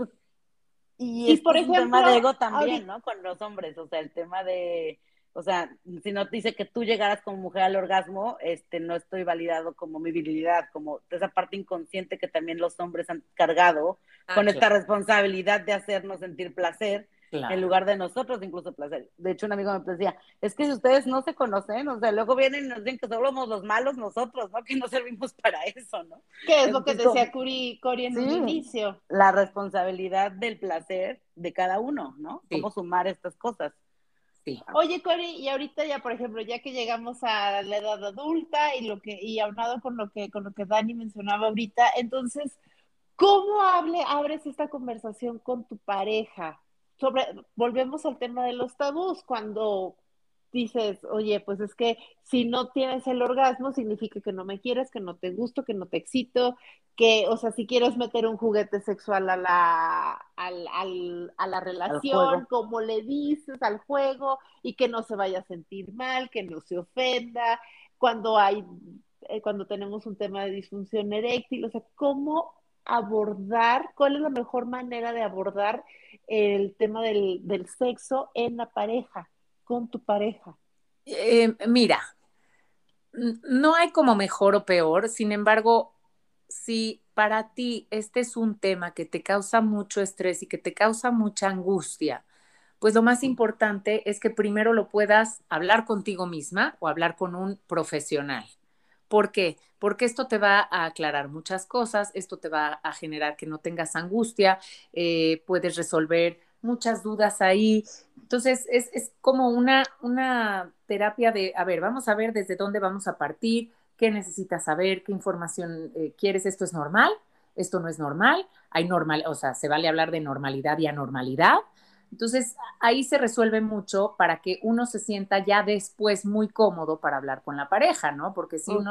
y, por ejemplo, un tema de ego también, ¿no? Con los hombres, o sea, el tema de, o sea, si no te dice que tú llegaras como mujer al orgasmo, este, no estoy validado como mi virilidad, como esa parte inconsciente que también los hombres han cargado ah, con esta responsabilidad de hacernos sentir placer en lugar de nosotros incluso placer. De hecho, un amigo me decía, es que si ustedes no se conocen, o sea, luego vienen y nos dicen que somos los malos nosotros, ¿no? Que no servimos para eso, ¿no? ¿Qué es lo que decía Curi, Cori en un inicio? La responsabilidad del placer de cada uno, ¿no? Cómo sumar estas cosas. Sí. Oye, Cori, y ahorita ya, por ejemplo, ya que llegamos a la edad adulta y lo que, y aunado con lo que, con lo que Dani mencionaba ahorita, entonces, ¿cómo hable, abres esta conversación con tu pareja? Sobre, volvemos al tema de los tabús, cuando dices, oye, pues es que si no tienes el orgasmo, significa que no me quieres, que no te gusto, que no te excito, que, o sea, si quieres meter un juguete sexual a la, al, al, a la relación, como le dices al juego, y que no se vaya a sentir mal, que no se ofenda, cuando hay, eh, cuando tenemos un tema de disfunción eréctil, o sea, cómo abordar, cuál es la mejor manera de abordar el tema del, sexo en la pareja, con tu pareja? Eh, mira, no hay como mejor o peor, sin embargo, si para ti este es un tema que te causa mucho estrés y que te causa mucha angustia, pues lo más importante es que primero lo puedas hablar contigo misma o hablar con un profesional. ¿Por qué? Porque esto te va a aclarar muchas cosas, esto te va a generar que no tengas angustia, eh, puedes resolver muchas dudas ahí. Entonces, es, como una, una terapia de, a ver, vamos a ver desde dónde vamos a partir, qué necesitas saber, qué información eh, quieres, esto es normal, esto no es normal, hay normal, o sea, se vale hablar de normalidad y anormalidad. Entonces, ahí se resuelve mucho para que uno se sienta ya después muy cómodo para hablar con la pareja, ¿no? Porque si uno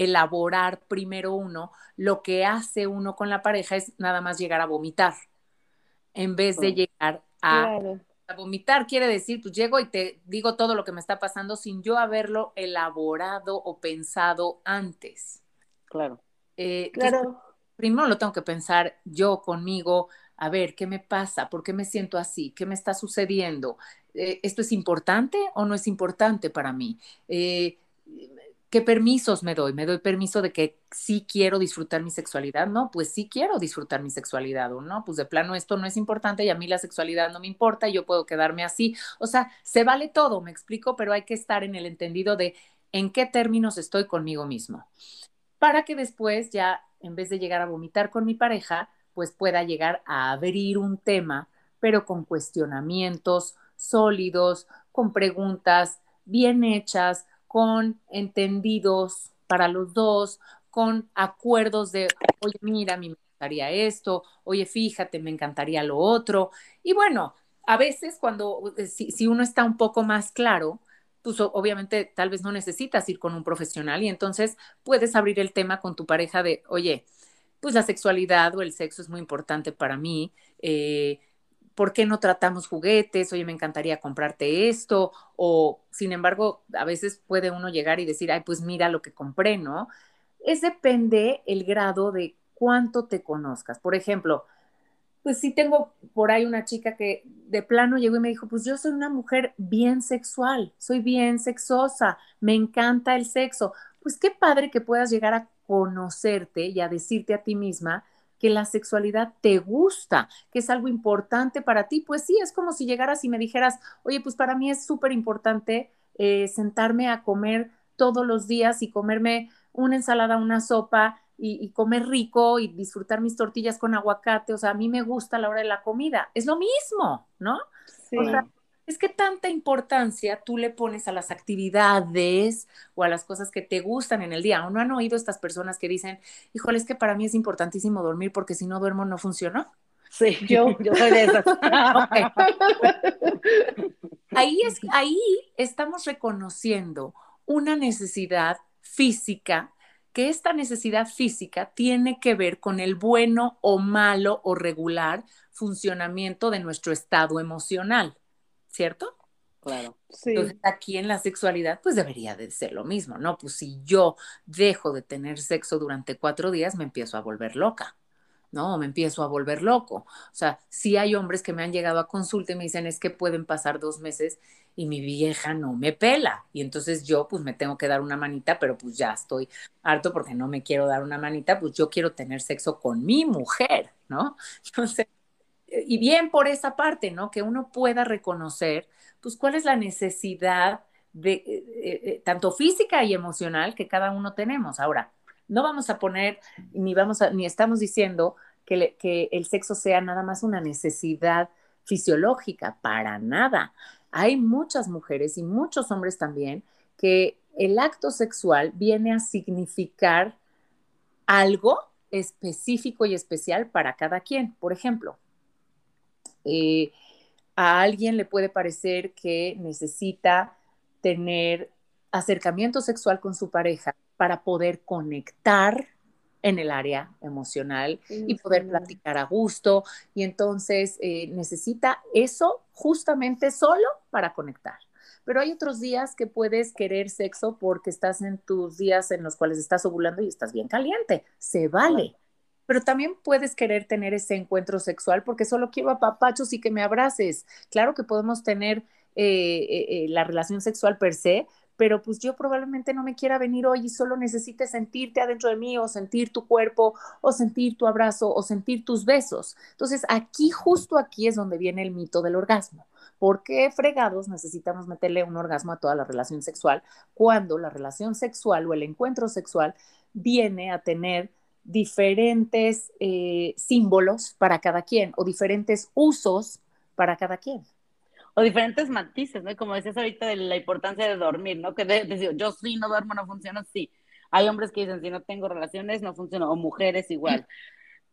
elaborar primero uno, lo que hace uno con la pareja es nada más llegar a vomitar, en vez de llegar a, a, vomitar. Quiere decir, pues llego y te digo todo lo que me está pasando sin yo haberlo elaborado o pensado antes. Claro. Eh, claro. primero lo tengo que pensar yo conmigo, a ver, ¿qué me pasa? ¿Por qué me siento así? ¿Qué me está sucediendo? Eh, ¿Esto es importante o no es importante para mí? Eh, ¿Qué permisos me doy? ¿Me doy permiso de que sí quiero disfrutar mi sexualidad? No, pues sí quiero disfrutar mi sexualidad, ¿o no? Pues de plano esto no es importante y a mí la sexualidad no me importa y yo puedo quedarme así. O sea, se vale todo, me explico, pero hay que estar en el entendido de en qué términos estoy conmigo mismo. Para que después ya, en vez de llegar a vomitar con mi pareja, pues pueda llegar a abrir un tema, pero con cuestionamientos sólidos, con preguntas bien hechas, con entendidos para los dos, con acuerdos de, oye, mira, a mí me encantaría esto, oye, fíjate, me encantaría lo otro. Y bueno, a veces cuando, eh, si, si uno está un poco más claro, pues obviamente tal vez no necesitas ir con un profesional y entonces puedes abrir el tema con tu pareja de, oye, pues la sexualidad o el sexo es muy importante para mí. Eh, ¿Por qué no tratamos juguetes? Oye, me encantaría comprarte esto. O, sin embargo, a veces puede uno llegar y decir, ay, pues mira lo que compré, ¿no? Es depende el grado de cuánto te conozcas. Por ejemplo, pues sí tengo por ahí una chica que de plano llegó y me dijo, pues yo soy una mujer bien sexual, soy bien sexosa, me encanta el sexo. Pues qué padre que puedas llegar a conocerte y a decirte a ti misma que la sexualidad te gusta, que es algo importante para ti. Pues sí, es como si llegaras y me dijeras, oye, pues para mí es súper importante eh, sentarme a comer todos los días y comerme una ensalada, una sopa y, comer rico y disfrutar mis tortillas con aguacate. O sea, a mí me gusta la hora de la comida. Es lo mismo, ¿no? Sí. Es que tanta importancia tú le pones a las actividades o a las cosas que te gustan en el día. ¿O no han oído estas personas que dicen, híjole, es que para mí es importantísimo dormir porque si no duermo no funcionó? Sí, yo, yo soy de esas. ahí, es, ahí estamos reconociendo una necesidad física que esta necesidad física tiene que ver con el bueno o malo o regular funcionamiento de nuestro estado emocional, ¿cierto? Claro. Sí. Entonces, aquí en la sexualidad, pues debería de ser lo mismo, ¿no? Pues si yo dejo de tener sexo durante cuatro días, me empiezo a volver loca. ¿no? Me empiezo a volver loco. O sea, sí hay hombres que me han llegado a consulta y me dicen, es que pueden pasar dos meses y mi vieja no me pela. Y entonces yo pues me tengo que dar una manita, pero pues ya estoy harto porque no me quiero dar una manita, pues yo quiero tener sexo con mi mujer, ¿no? Entonces, y bien por esa parte, ¿no? Que uno pueda reconocer, pues cuál es la necesidad de, eh, eh, eh, tanto física y emocional que cada uno tenemos. Ahora, no vamos a poner, ni, vamos ni estamos diciendo que, que el sexo sea nada más una necesidad fisiológica, para nada. Hay muchas mujeres y muchos hombres también que el acto sexual viene a significar algo específico y especial para cada quien. Por ejemplo, eh, a alguien le puede parecer que necesita tener acercamiento sexual con su pareja para poder conectar en el área emocional y poder platicar a gusto. Y entonces eh, necesita eso justamente solo para conectar. Pero hay otros días que puedes querer sexo porque estás en tus días en los cuales estás ovulando y estás bien caliente. Se vale. Pero también puedes querer tener ese encuentro sexual porque solo quiero apapachos y que me abraces. Claro que podemos tener eh, eh, la relación sexual per se, pero pues yo probablemente no me quiera venir hoy y solo necesite sentirte adentro de mí o sentir tu cuerpo o sentir tu abrazo o sentir tus besos. Entonces aquí, justo aquí es donde viene el mito del orgasmo. ¿Por qué fregados necesitamos meterle un orgasmo a toda la relación sexual cuando la relación sexual o el encuentro sexual viene a tener diferentes eh, símbolos para cada quien o diferentes usos para cada quien? o diferentes matices, ¿no? Como decías ahorita de la importancia de dormir, ¿no? Que yo sí no duermo, no funciona, sí. Hay hombres que dicen, si no tengo relaciones, no funciona, o mujeres igual.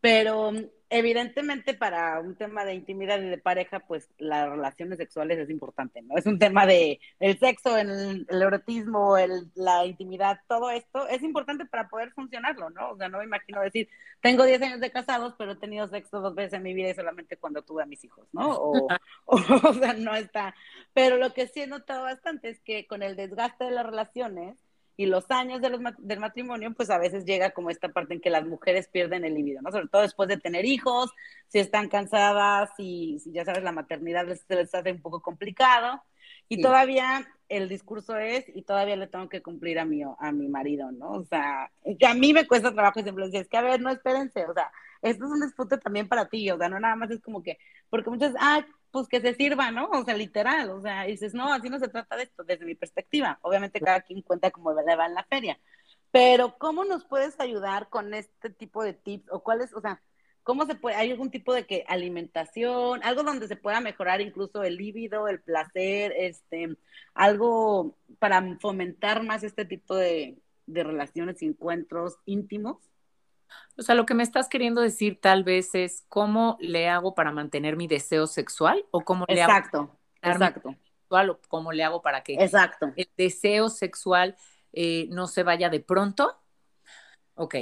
Pero evidentemente para un tema de intimidad y de pareja, pues las relaciones sexuales es importante, ¿no? Es un tema de el sexo, el, el erotismo, el, la intimidad, todo esto es importante para poder funcionarlo, ¿no? O sea, no me imagino decir, tengo 10 años de casados, pero he tenido sexo dos veces en mi vida y solamente cuando tuve a mis hijos, ¿no? O, o, o sea, no está. Pero lo que sí he notado bastante es que con el desgaste de las relaciones, y los años de los, del matrimonio, pues a veces llega como esta parte en que las mujeres pierden el libido, ¿no? Sobre todo después de tener hijos, si están cansadas y si ya sabes, la maternidad les, les hace un poco complicado. Y todavía el discurso es, y todavía le tengo que cumplir a mi, a mi marido, ¿no? O sea, que a mí me cuesta trabajo y siempre decía, es que a ver, no espérense, o sea, esto es un disfrute también para ti, o sea, no nada más es como que, porque muchas, ah, pues que se sirva, ¿no? O sea, literal, o sea, dices, no, así no se trata de esto, desde mi perspectiva. Obviamente cada quien cuenta cómo le va en la feria. Pero, ¿cómo nos puedes ayudar con este tipo de tips? O cuáles, o sea, ¿cómo se puede, hay algún tipo de que alimentación, algo donde se pueda mejorar incluso el líbido, el placer, este, algo para fomentar más este tipo de, de relaciones encuentros íntimos? O sea, lo que me estás queriendo decir tal vez es cómo le hago para mantener mi deseo sexual o cómo le exacto, hago exacto. sexual o cómo le hago para que exacto. el deseo sexual eh, no se vaya de pronto. Ok.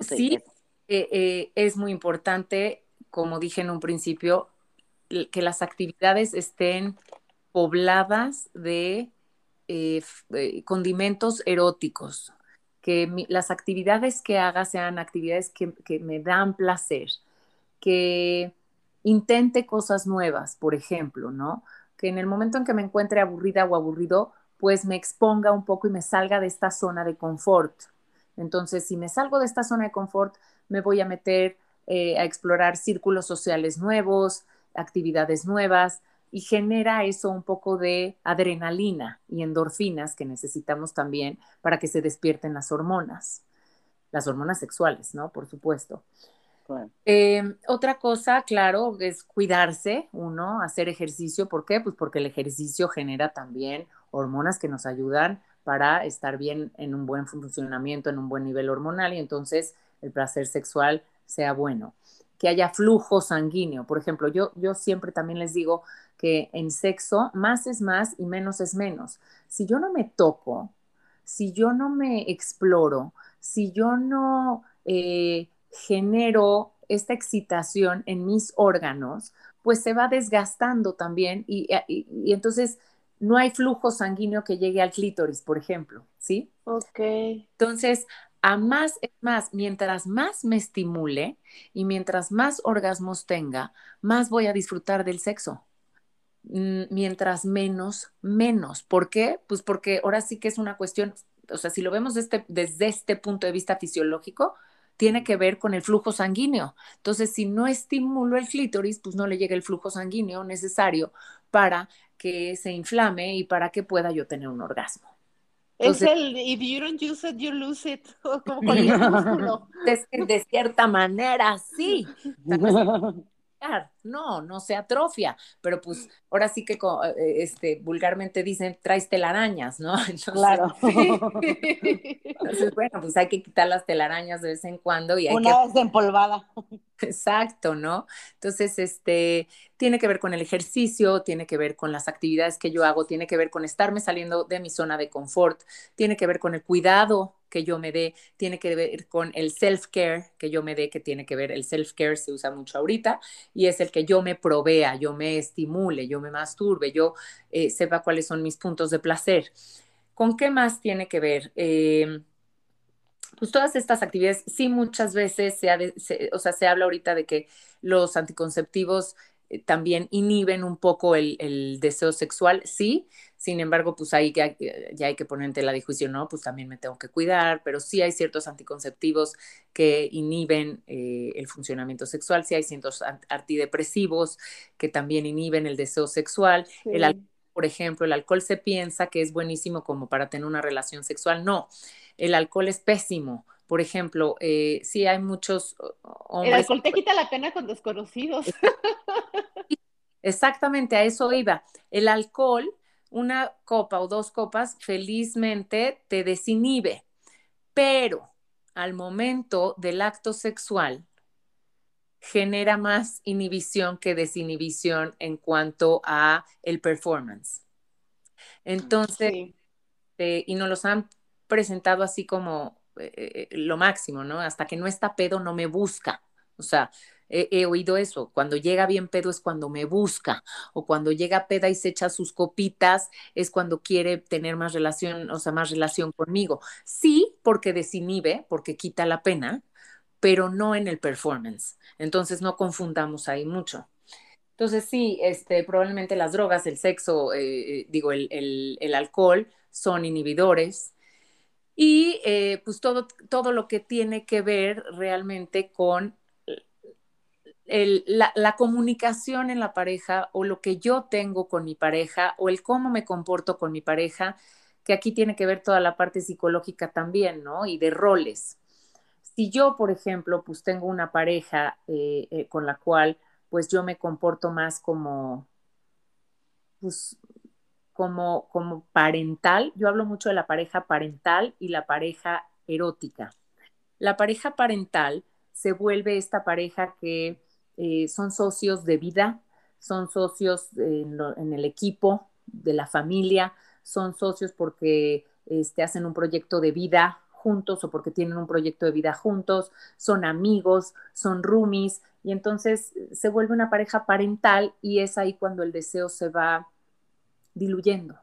Sí, eh, eh, es muy importante, como dije en un principio, que las actividades estén pobladas de condimentos eróticos, que las actividades que haga sean actividades que, que, me dan placer, que intente cosas nuevas, por ejemplo, ¿no? Que en el momento en que me encuentre aburrida o aburrido, pues me exponga un poco y me salga de esta zona de confort. Entonces, si me salgo de esta zona de confort, me voy a meter eh, a explorar círculos sociales nuevos, actividades nuevas, y genera eso un poco de adrenalina y endorfinas que necesitamos también para que se despierten las hormonas, las hormonas sexuales, ¿no? Por supuesto. Em, otra cosa, claro, es cuidarse, uno, hacer ejercicio. ¿Por qué? Pues porque el ejercicio genera también hormonas que nos ayudan para estar bien en un buen funcionamiento, en un buen nivel hormonal y entonces el placer sexual sea bueno. Que haya flujo sanguíneo. Por ejemplo, yo, yo siempre también les digo que en sexo más es más y menos es menos. Si yo no me toco, si yo no me exploro, si yo no eh, genero esta excitación en mis órganos, pues se va desgastando también y, y entonces no hay flujo sanguíneo que llegue al clítoris, por ejemplo, ¿sí? Ok. Entonces, a más es más, mientras más me estimule y mientras más orgasmos tenga, más voy a disfrutar del sexo. Mm, mientras menos, menos. ¿Por qué? Pues porque ahora sí que es una cuestión, o sea, si lo vemos desde, desde este punto de vista fisiológico, tiene que ver con el flujo sanguíneo. Entonces, si no estimulo el clítoris, pues no le llega el flujo sanguíneo necesario para que se inflame y para que pueda yo tener un orgasmo. Es el if you don't use it, you lose it, como cualquier músculo. Que de cierta manera, sí. no, no se atrofia, pero pues ahora sí que eh, este, vulgarmente dicen, traes telarañas, ¿no? claro. Entonces, bueno, pues hay que quitar las telarañas de vez en cuando y hay Una vez empolvada. Exacto, ¿no? Entonces, este, tiene que ver con el ejercicio, tiene que ver con las actividades que yo hago, tiene que ver con estarme saliendo de mi zona de confort, tiene que ver con el cuidado que yo me dé, tiene que ver con el self-care que yo me dé, que tiene que ver, el self-care se usa mucho ahorita, y es el que yo me provea, yo me estimule, yo me masturbe, yo eh, sepa cuáles son mis puntos de placer. ¿Con qué más tiene que ver? Eh, pues todas estas actividades, sí muchas veces se, o sea, se habla ahorita de que los anticonceptivos también inhiben un poco el, deseo sexual, sí, sin embargo, pues ahí ya, ya hay que poner en tela de juicio, ¿no? Pues también me tengo que cuidar, pero sí hay ciertos anticonceptivos que inhiben eh, el funcionamiento sexual, sí hay ciertos antidepresivos que también inhiben el deseo sexual, el por ejemplo, el alcohol se piensa que es buenísimo como para tener una relación sexual, no, el alcohol es pésimo. Por ejemplo, eh, sí hay muchos hombres. El alcohol te quita la pena con desconocidos. Exactamente, a eso iba. El alcohol, una copa o dos copas, felizmente te desinhibe, pero al momento del acto sexual genera más inhibición que desinhibición en cuanto a el performance. Entonces, eh, y nos los han presentado así como eh, eh, lo máximo, ¿no? Hasta que no está pedo, no me busca. O sea, he, oído eso. Cuando llega bien pedo es cuando me busca. O cuando llega peda y se echa sus copitas es cuando quiere tener más relación, o sea, más relación conmigo. Sí, porque desinhibe, porque quita la pena, pero no en el performance. Entonces no confundamos ahí mucho. Entonces sí, este, probablemente las drogas, el sexo, eh, digo, el, el alcohol son inhibidores y eh, pues todo, todo lo que tiene que ver realmente con la, comunicación en la pareja o lo que yo tengo con mi pareja o el cómo me comporto con mi pareja, que aquí tiene que ver toda la parte psicológica también, ¿no? Y de roles. Si yo, por ejemplo, pues tengo una pareja eh, eh, con la cual pues yo me comporto más como, pues como, como parental, yo hablo mucho de la pareja parental y la pareja erótica. La pareja parental se vuelve esta pareja que eh, son socios de vida, son socios en, el equipo de la familia, son socios porque este, hacen un proyecto de vida juntos o porque tienen un proyecto de vida juntos, son amigos, son roomies, y entonces se vuelve una pareja parental y es ahí cuando el deseo se va diluyendo.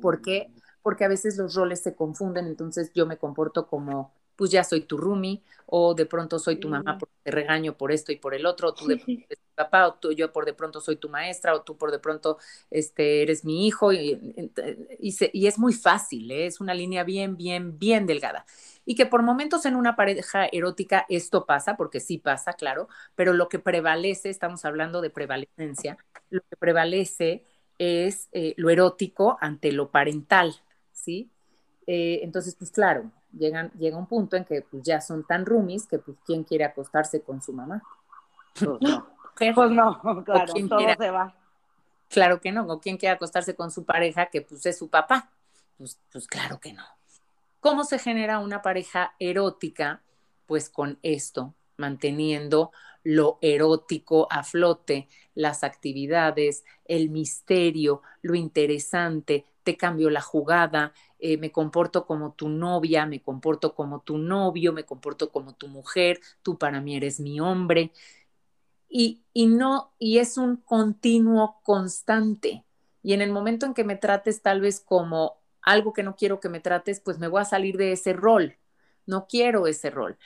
¿Por qué? Mm. Porque a veces los roles se confunden, entonces yo me comporto como pues ya soy tu roomie, o de pronto soy tu mamá porque te regaño por esto y por el otro, o tú de pronto eres tu papá, o tú, yo por de pronto soy tu maestra, o tú por de pronto este, eres mi hijo, y, y, es muy fácil, ¿eh? es una línea bien, bien, bien delgada. Y que por momentos en una pareja erótica esto pasa, porque sí pasa, claro, pero lo que prevalece, estamos hablando de prevalecencia, lo que prevalece es eh, lo erótico ante lo parental, ¿sí? Eh, entonces, pues claro, llegan, llega un punto en que pues, ya son tan roomies que pues quién quiere acostarse con su mamá. Pues no, pues no claro, todo se va. Claro que no, o quién quiere acostarse con su pareja que pues es su papá. Pues, pues claro que no. ¿Cómo se genera una pareja erótica? Pues con esto, manteniendo lo erótico a flote, las actividades, el misterio, lo interesante, te cambio la jugada, eh, me comporto como tu novia, me comporto como tu novio, me comporto como tu mujer, tú para mí eres mi hombre. Y, y no, y es un continuo constante. Y en el momento en que me trates tal vez como algo que no quiero que me trates, pues me voy a salir de ese rol. No quiero ese rol.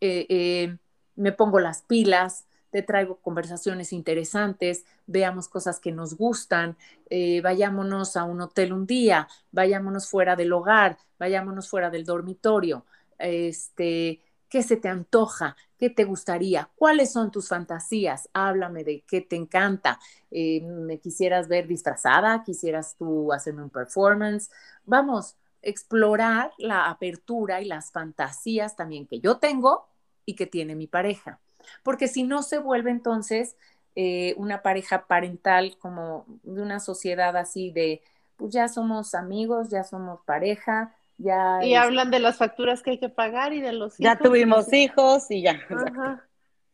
Eh, eh, me pongo las pilas, te traigo conversaciones interesantes, veamos cosas que nos gustan, eh, vayámonos a un hotel un día, vayámonos fuera del hogar, vayámonos fuera del dormitorio, este, ¿qué se te antoja? ¿Qué te gustaría? ¿Cuáles son tus fantasías? Háblame de qué te encanta. Eh, ¿Me quisieras ver disfrazada? ¿Quisieras tú hacerme un performance? Vamos, explorar la apertura y las fantasías también que yo tengo y que tiene mi pareja porque si no se vuelve entonces eh, una pareja parental como de una sociedad así de, pues ya somos amigos, ya somos pareja, ya... Y hablan de las facturas que hay que pagar y de los hijos. Ya tuvimos hijos y ya.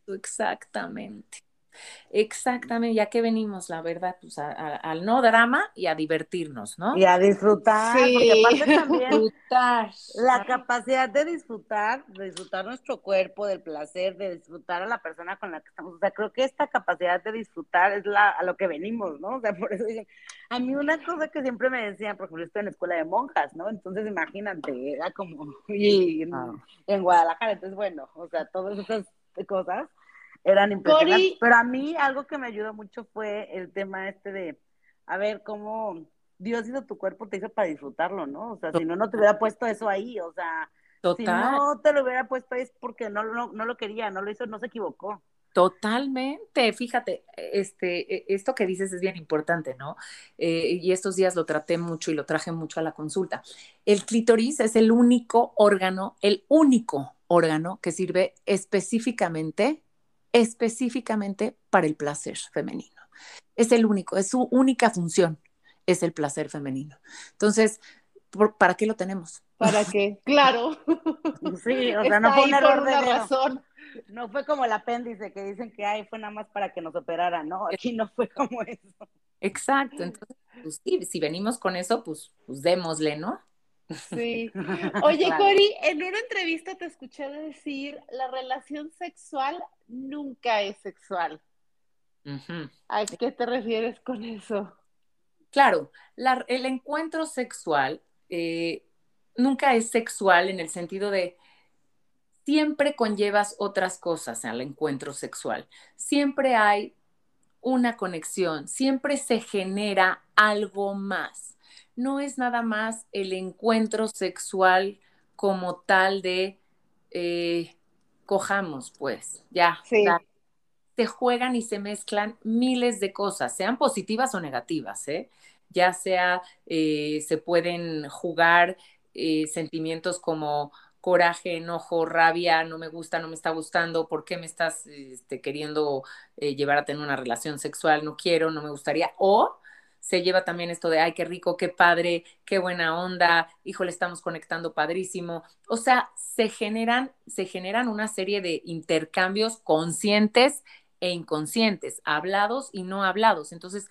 Exactamente. Exactamente, ya que venimos, la verdad, pues al no drama y a divertirnos, ¿no? Y a disfrutar, porque aparte también disfrutar. la capacidad de disfrutar, de disfrutar nuestro cuerpo, del placer, de disfrutar a la persona con la que estamos. O sea, creo que esta capacidad de disfrutar es la, a lo que venimos, ¿no? O sea, por eso dicen, a mí una cosa que siempre me decían, por ejemplo, estoy en la escuela de monjas, ¿no? Entonces imagínate, era como, y en, ah. en Guadalajara, entonces bueno, o sea, todas esas cosas eran impresionantes. Pero a mí algo que me ayudó mucho fue el tema este de, a ver, cómo Dios hizo tu cuerpo, te hizo para disfrutarlo, ¿no? O sea, si no, no te hubiera puesto eso ahí, o sea, si no te lo hubiera puesto ahí es porque no, no, no lo quería, no lo hizo, no se equivocó. Totalmente, fíjate, este, e, esto que dices es bien importante, ¿no? Eh, y estos días lo traté mucho y lo traje mucho a la consulta. El clítoris es el único órgano, el único órgano que sirve específicamente específicamente para el placer femenino. Es el único, es su única función, es el placer femenino. Entonces, ¿para qué lo tenemos? ¿Para qué? Claro. Sí, o sea, no fue un error de razón. No fue como el apéndice que dicen que hay, fue nada más para que nos operaran, ¿no? Aquí no fue como eso. Exacto. Entonces, pues sí, si venimos con eso, pues, pues démosle, ¿no? Sí. Oye, Cori, en una entrevista te escuché decir, la relación sexual nunca es sexual. ¿A qué te refieres con eso? Claro, el encuentro sexual eh, nunca es sexual en el sentido de siempre conllevas otras cosas al encuentro sexual. Siempre hay una conexión, siempre se genera algo más no es nada más el encuentro sexual como tal de eh, cojamos, pues, ya. se juegan y se mezclan miles de cosas, sean positivas o negativas, ¿eh? Ya sea, eh, se pueden jugar eh, sentimientos como coraje, enojo, rabia, no me gusta, no me está gustando, ¿por qué me estás este, queriendo llevar a tener una relación sexual? No quiero, no me gustaría. O se lleva también esto de, ay, qué rico, qué padre, qué buena onda, híjole, estamos conectando padrísimo. O sea, se generan, se generan una serie de intercambios conscientes e inconscientes, hablados y no hablados. Entonces,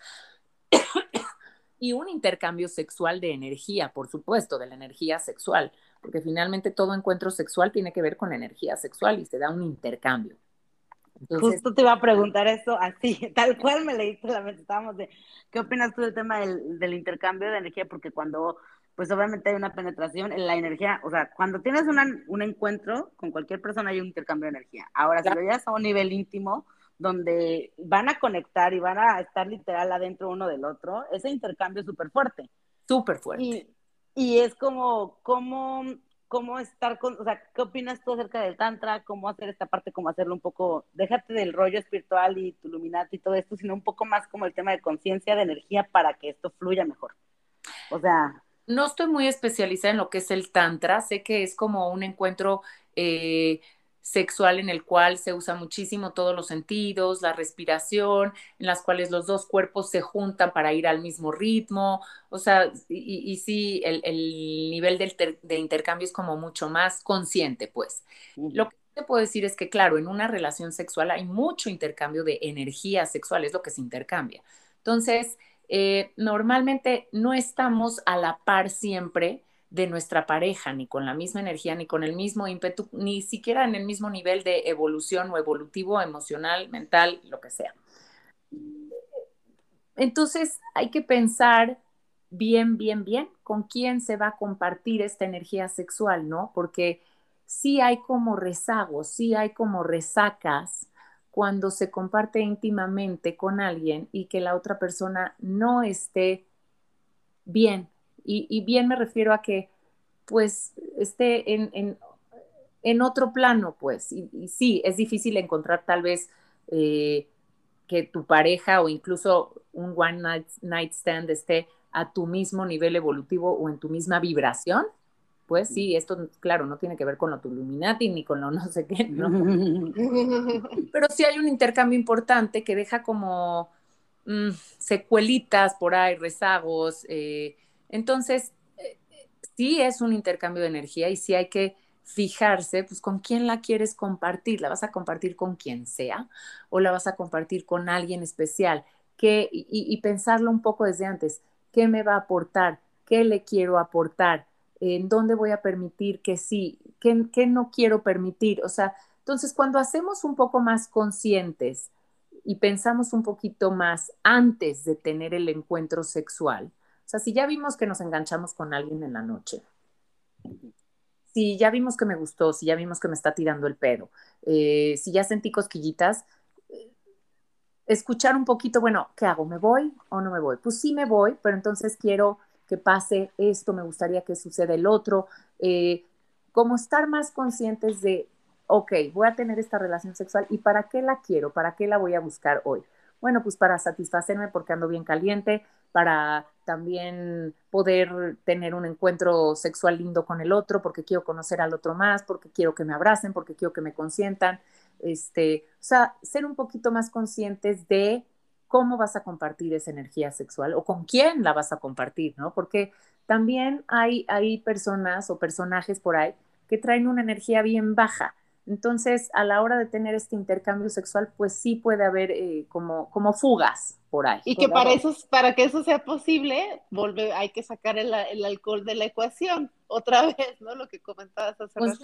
y un intercambio sexual de energía, por supuesto, de la energía sexual, porque finalmente todo encuentro sexual tiene que ver con energía sexual y se da un intercambio. Justo te iba a preguntar eso así, tal cual me leíste la mente, estábamos de, ¿qué opinas tú del tema del, del, intercambio de energía? Porque cuando, pues obviamente hay una penetración en la energía, o sea, cuando tienes una, un encuentro con cualquier persona hay un intercambio de energía. Ahora, si lo llevas a un nivel íntimo, donde van a conectar y van a estar literal adentro uno del otro, ese intercambio es súper fuerte. Súper fuerte. Y, y, es como, como cómo estar con, o sea, ¿qué opinas tú acerca del tantra? ¿Cómo hacer esta parte, cómo hacerlo un poco, déjate del rollo espiritual y tu luminati y todo esto, sino un poco más como el tema de conciencia, de energía para que esto fluya mejor? O sea... No estoy muy especializada en lo que es el tantra, sé que es como un encuentro eh, sexual en el cual se usa muchísimo todos los sentidos, la respiración, en las cuales los dos cuerpos se juntan para ir al mismo ritmo, o sea, y, sí, el, nivel de, intercambio es como mucho más consciente, pues. Lo que te puedo decir es que, claro, en una relación sexual hay mucho intercambio de energía sexual, es lo que se intercambia. Entonces, eh, normalmente no estamos a la par siempre de nuestra pareja, ni con la misma energía, ni con el mismo ímpetu, ni siquiera en el mismo nivel de evolución o evolutivo, emocional, mental, lo que sea. Entonces hay que pensar bien, bien, bien con quién se va a compartir esta energía sexual, ¿no? Porque sí hay como rezagos, sí hay como resacas cuando se comparte íntimamente con alguien y que la otra persona no esté bien, y, bien me refiero a que pues esté en, en, otro plano, pues. Y, sí, es difícil encontrar tal vez eh, que tu pareja o incluso un one night, night stand esté a tu mismo nivel evolutivo o en tu misma vibración, pues sí, esto, claro, no tiene que ver con lo tu Illuminati ni con lo no sé qué, ¿no? Pero sí hay un intercambio importante que deja como mm, secuelitas por ahí, rezagos, eh, entonces, eh, sí es un intercambio de energía y sí hay que fijarse, pues con quién la quieres compartir. ¿La vas a compartir con quien sea o la vas a compartir con alguien especial? ¿Qué, y, pensarlo un poco desde antes. ¿Qué me va a aportar? ¿Qué le quiero aportar? ¿En dónde voy a permitir que sí? ¿Qué, qué no quiero permitir? O sea, entonces cuando hacemos un poco más conscientes y pensamos un poquito más antes de tener el encuentro sexual, sea, si ya vimos que nos enganchamos con alguien en la noche, si ya vimos que me gustó, si ya vimos que me está tirando el pedo, eh, si ya sentí cosquillitas, eh, escuchar un poquito, bueno, ¿qué hago? ¿Me voy o no me voy? Pues sí me voy, pero entonces quiero que pase esto, me gustaría que suceda el otro, eh, como estar más conscientes de, ok, voy a tener esta relación sexual y para qué la quiero, para qué la voy a buscar hoy. Bueno, pues para satisfacerme porque ando bien caliente, para también poder tener un encuentro sexual lindo con el otro, porque quiero conocer al otro más, porque quiero que me abracen, porque quiero que me consientan. Este, o sea, ser un poquito más conscientes de cómo vas a compartir esa energía sexual o con quién la vas a compartir, ¿no? Porque también hay, hay personas o personajes por ahí que traen una energía bien baja entonces, a la hora de tener este intercambio sexual, pues sí puede haber eh, como, como fugas por ahí. Y que para, eso, para que eso sea posible, volve, hay que sacar el, alcohol de la ecuación otra vez, ¿no? Lo que comentabas hace pues,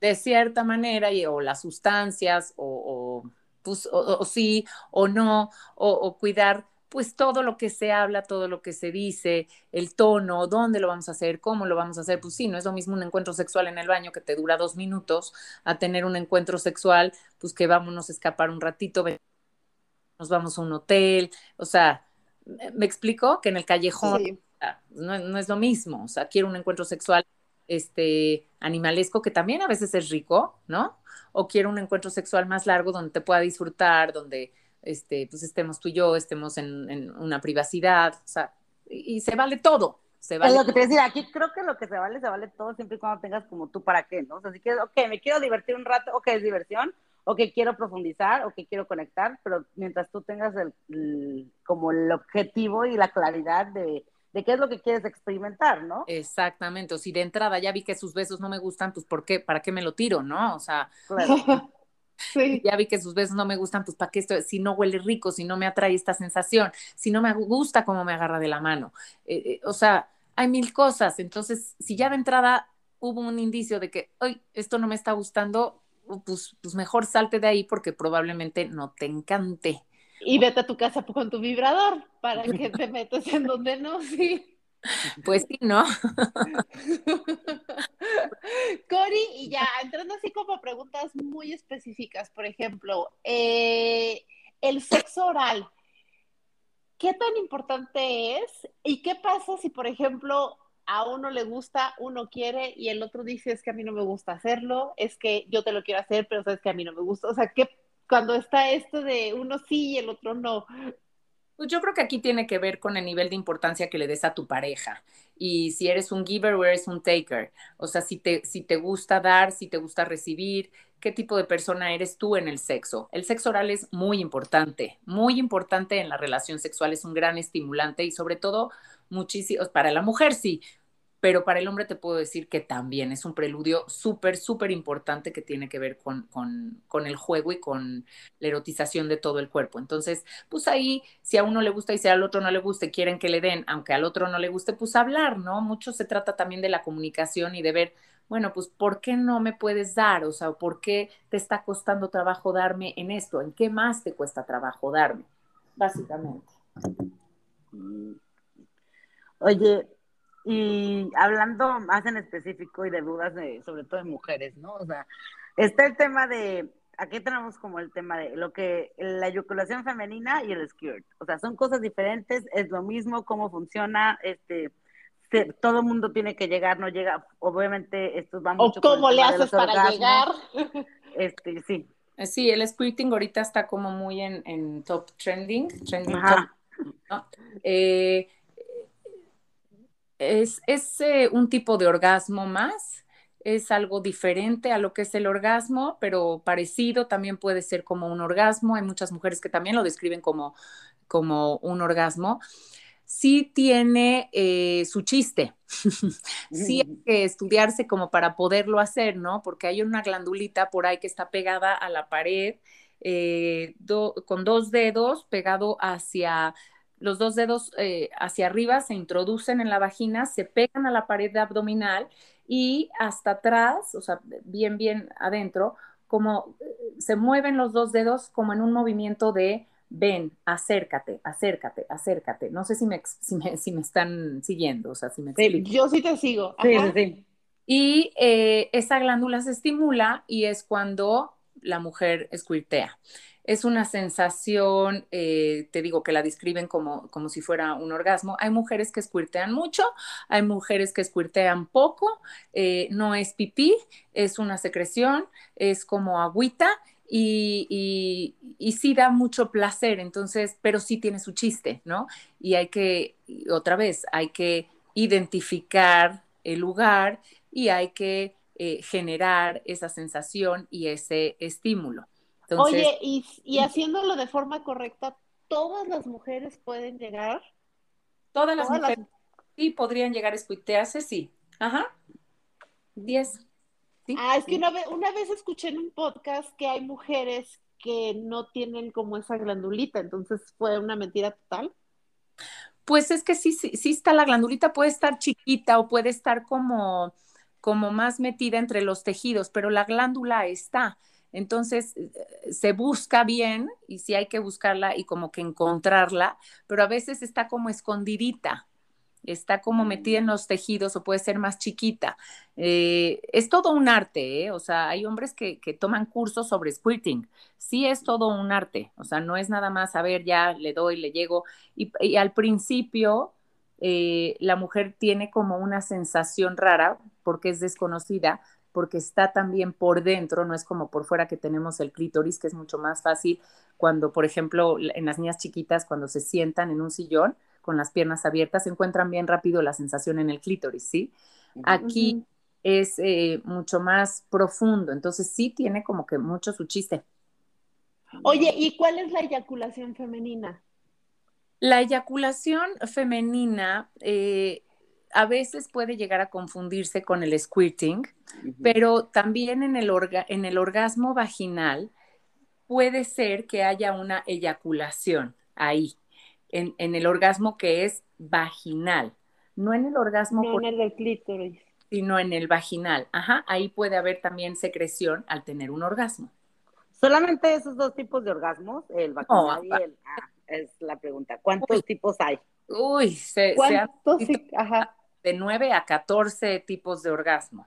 De cierta manera, o las sustancias, o, pues, o, sí, o no, o cuidar pues todo lo que se habla, todo lo que se dice, el tono, dónde lo vamos a hacer, cómo lo vamos a hacer, pues sí, no es lo mismo un encuentro sexual en el baño que te dura dos minutos a tener un encuentro sexual, pues que vámonos a escapar un ratito, nos vamos a un hotel, o sea, me explico que en el callejón no, no, es lo mismo, o sea, quiero un encuentro sexual este animalesco que también a veces es rico, ¿no? O quiero un encuentro sexual más largo donde te pueda disfrutar, donde este, pues estemos tú y yo, estemos en, una privacidad, o sea, y, se vale todo. Se vale es lo que te decía, aquí creo que lo que se vale, se vale todo siempre y cuando tengas como tú para qué, ¿no? O sea, si quieres, ok, me quiero divertir un rato, ok, es diversión, o que quiero profundizar, o que quiero conectar, pero mientras tú tengas el, como el objetivo y la claridad de, de qué es lo que quieres experimentar, ¿no? Exactamente, o si de entrada ya vi que sus besos no me gustan, pues ¿por qué? ¿Para qué me lo tiro, no? O sea, claro. Sí. Ya vi que sus besos no me gustan, pues ¿para qué esto? Si no huele rico, si no me atrae esta sensación, si no me gusta cómo me agarra de la mano. Eh, eh, o sea, hay mil cosas. Entonces, si ya de entrada hubo un indicio de que, hoy esto no me está gustando, pues, pues mejor salte de ahí porque probablemente no te encante. Y vete a tu casa con tu vibrador para que te metas en donde no, sí. Pues sí, ¿no? Cori, y ya entrando así como preguntas muy específicas, por ejemplo, eh, el sexo oral, ¿qué tan importante es? ¿Y qué pasa si, por ejemplo, a uno le gusta, uno quiere y el otro dice es que a mí no me gusta hacerlo, es que yo te lo quiero hacer, pero sabes que a mí no me gusta? O sea, ¿qué cuando está esto de uno sí y el otro no? Pues yo creo que aquí tiene que ver con el nivel de importancia que le des a tu pareja y si eres un giver o eres un taker. O sea, si te, si te gusta dar, si te gusta recibir, qué tipo de persona eres tú en el sexo. El sexo oral es muy importante, muy importante en la relación sexual, es un gran estimulante y sobre todo muchísimo, para la mujer sí, pero para el hombre te puedo decir que también es un preludio súper, súper importante que tiene que ver con, con, el juego y con la erotización de todo el cuerpo. Entonces, pues ahí, si a uno le gusta y si al otro no le guste, quieren que le den, aunque al otro no le guste, pues hablar, ¿no? Mucho se trata también de la comunicación y de ver, bueno, pues, ¿por qué no me puedes dar? O sea, ¿por qué te está costando trabajo darme en esto? ¿En qué más te cuesta trabajo darme? Básicamente. Oye, y hablando más en específico y de dudas, de, sobre todo de mujeres, ¿no? O sea, está el tema de, aquí tenemos como el tema de lo que, la eyaculación femenina y el skirt. O sea, son cosas diferentes, es lo mismo, cómo funciona, este, todo el mundo tiene que llegar, no llega, obviamente estos van mucho. O cómo le haces para llegar. Este, sí. Sí, el squirting ahorita está como muy en, top trending, trending top, ¿no? eh, es, eh, un tipo de orgasmo más, es algo diferente a lo que es el orgasmo, pero parecido también puede ser como un orgasmo. Hay muchas mujeres que también lo describen como, como un orgasmo. Sí tiene eh, su chiste, sí hay que estudiarse como para poderlo hacer, ¿no? Porque hay una glandulita por ahí que está pegada a la pared, eh, con dos dedos pegado hacia los dos dedos eh, hacia arriba se introducen en la vagina, se pegan a la pared abdominal y hasta atrás, o sea, bien, bien adentro, como eh, se mueven los dos dedos como en un movimiento de ven, acércate, acércate, acércate. No sé si me, si me, están siguiendo, o sea, si me explico. yo sí te sigo. Sí, sí, Y eh, esa glándula se estimula y es cuando la mujer squirtea es una sensación, eh, te digo que la describen como, como si fuera un orgasmo. Hay mujeres que squirtean mucho, hay mujeres que squirtean poco, eh, no es pipí, es una secreción, es como agüita y, y, sí da mucho placer, entonces, pero sí tiene su chiste, ¿no? Y hay que, otra vez, hay que identificar el lugar y hay que eh, generar esa sensación y ese estímulo. Oye, y, haciéndolo de forma correcta, ¿todas las mujeres pueden llegar? Todas las mujeres sí podrían llegar a escuitearse, sí. Ajá. Diez. Ah, es que una vez, una vez escuché en un podcast que hay mujeres que no tienen como esa glandulita, entonces fue una mentira total. Pues es que sí, sí, sí está la glandulita, puede estar chiquita o puede estar como, como más metida entre los tejidos, pero la glándula está. Entonces, eh, se busca bien y sí hay que buscarla y como que encontrarla, pero a veces está como escondidita, está como metida en los tejidos o puede ser más chiquita. Eh, es todo un arte, ¿eh? o sea, hay hombres que, toman cursos sobre squirting. Sí es todo un arte, o sea, no es nada más, a ver, ya le doy, le llego. Y, al principio, la mujer tiene como una sensación rara porque es desconocida, porque está también por dentro, no es como por fuera que tenemos el clítoris, que es mucho más fácil cuando, por ejemplo, en las niñas chiquitas, cuando se sientan en un sillón con las piernas abiertas, encuentran bien rápido la sensación en el clítoris, ¿sí? Aquí es eh, mucho más profundo, entonces sí tiene como que mucho su chiste. Oye, ¿y cuál es la eyaculación femenina? La eyaculación femenina eh, a veces puede llegar a confundirse con el squirting, pero también en el, en el orgasmo vaginal puede ser que haya una eyaculación ahí, en, el orgasmo que es vaginal, no en el orgasmo. No en el del clítoris. Sino en el vaginal. Ajá, ahí puede haber también secreción al tener un orgasmo. Solamente esos dos tipos de orgasmos, el vaginal y el. Ah, es la pregunta. ¿Cuántos tipos hay? Uy, se, ¿Cuántos? Ajá. de 9 a 14 tipos de orgasmo.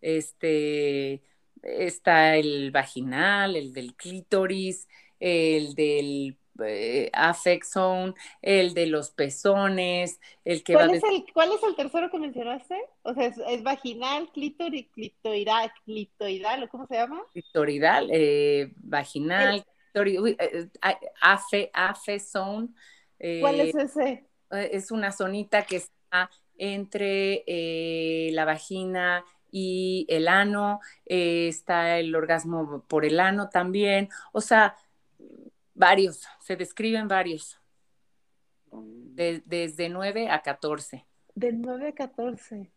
Este, está el vaginal, el del clítoris, el del eh, affect zone, el de los pezones, el que ¿Cuál va es el, ¿Cuál es el tercero que mencionaste? O sea, es, vaginal, clítoris, clitoidal, clitoidal, ¿cómo se llama? Clitoridal, eh, vaginal, clitoris, eh, afe, zone. ¿Cuál es ese? Es una zonita que está entre la vagina y el ano, está el orgasmo por el ano también, o sea, Varios, se describen varios. desde 9 a 14. De 9 a 14.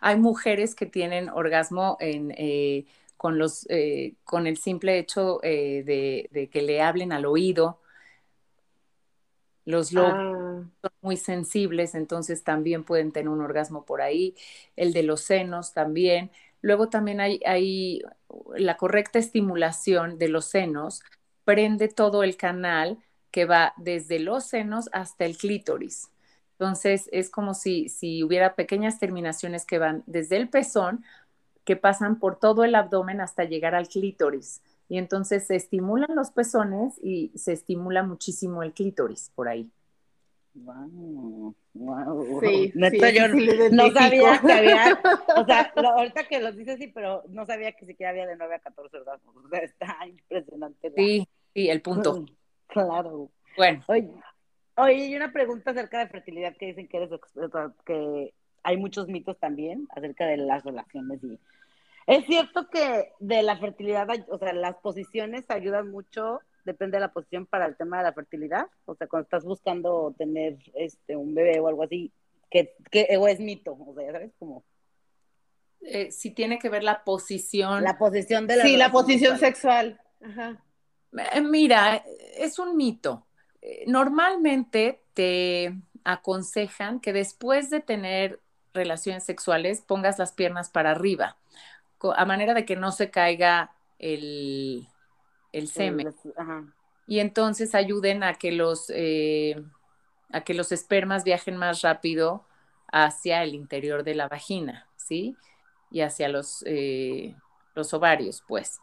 Hay mujeres que tienen orgasmo en, eh, con, los, eh, con el simple hecho eh, de, que le hablen al oído. Los lobos ah. Muy sensibles, entonces también pueden tener un orgasmo por ahí. El de los senos también. Luego también hay, hay la correcta estimulación de los senos prende todo el canal que va desde los senos hasta el clítoris. Entonces es como si, si hubiera pequeñas terminaciones que van desde el pezón, que pasan por todo el abdomen hasta llegar al clítoris. Y entonces se estimulan los pezones y se estimula muchísimo el clítoris por ahí. Wow, wow. Sí, yo no sabía que había, o sea, ahorita que lo dices sí, pero no sabía que siquiera había de 9 a 14 orgasmos. O sea, está impresionante. Sí, sí, el punto. Claro. Bueno. Oye, oye, y una pregunta acerca de fertilidad que dicen que eres que hay muchos mitos también acerca de las relaciones y es cierto que de la fertilidad, o sea, las posiciones ayudan mucho depende de la posición para el tema de la fertilidad? O sea, cuando estás buscando tener este un bebé o algo así, que, o es mito, o sea, ¿sabes? Como... Eh, si tiene que ver la posición. La posición de la Sí, la posición sexual. Ajá. Eh, mira, es un mito. Eh, normalmente te aconsejan que después de tener relaciones sexuales pongas las piernas para arriba, a manera de que no se caiga el, el semen. Y entonces ayuden a que los eh, a que los espermas viajen más rápido hacia el interior de la vagina, ¿sí? Y hacia los, eh, los ovarios, pues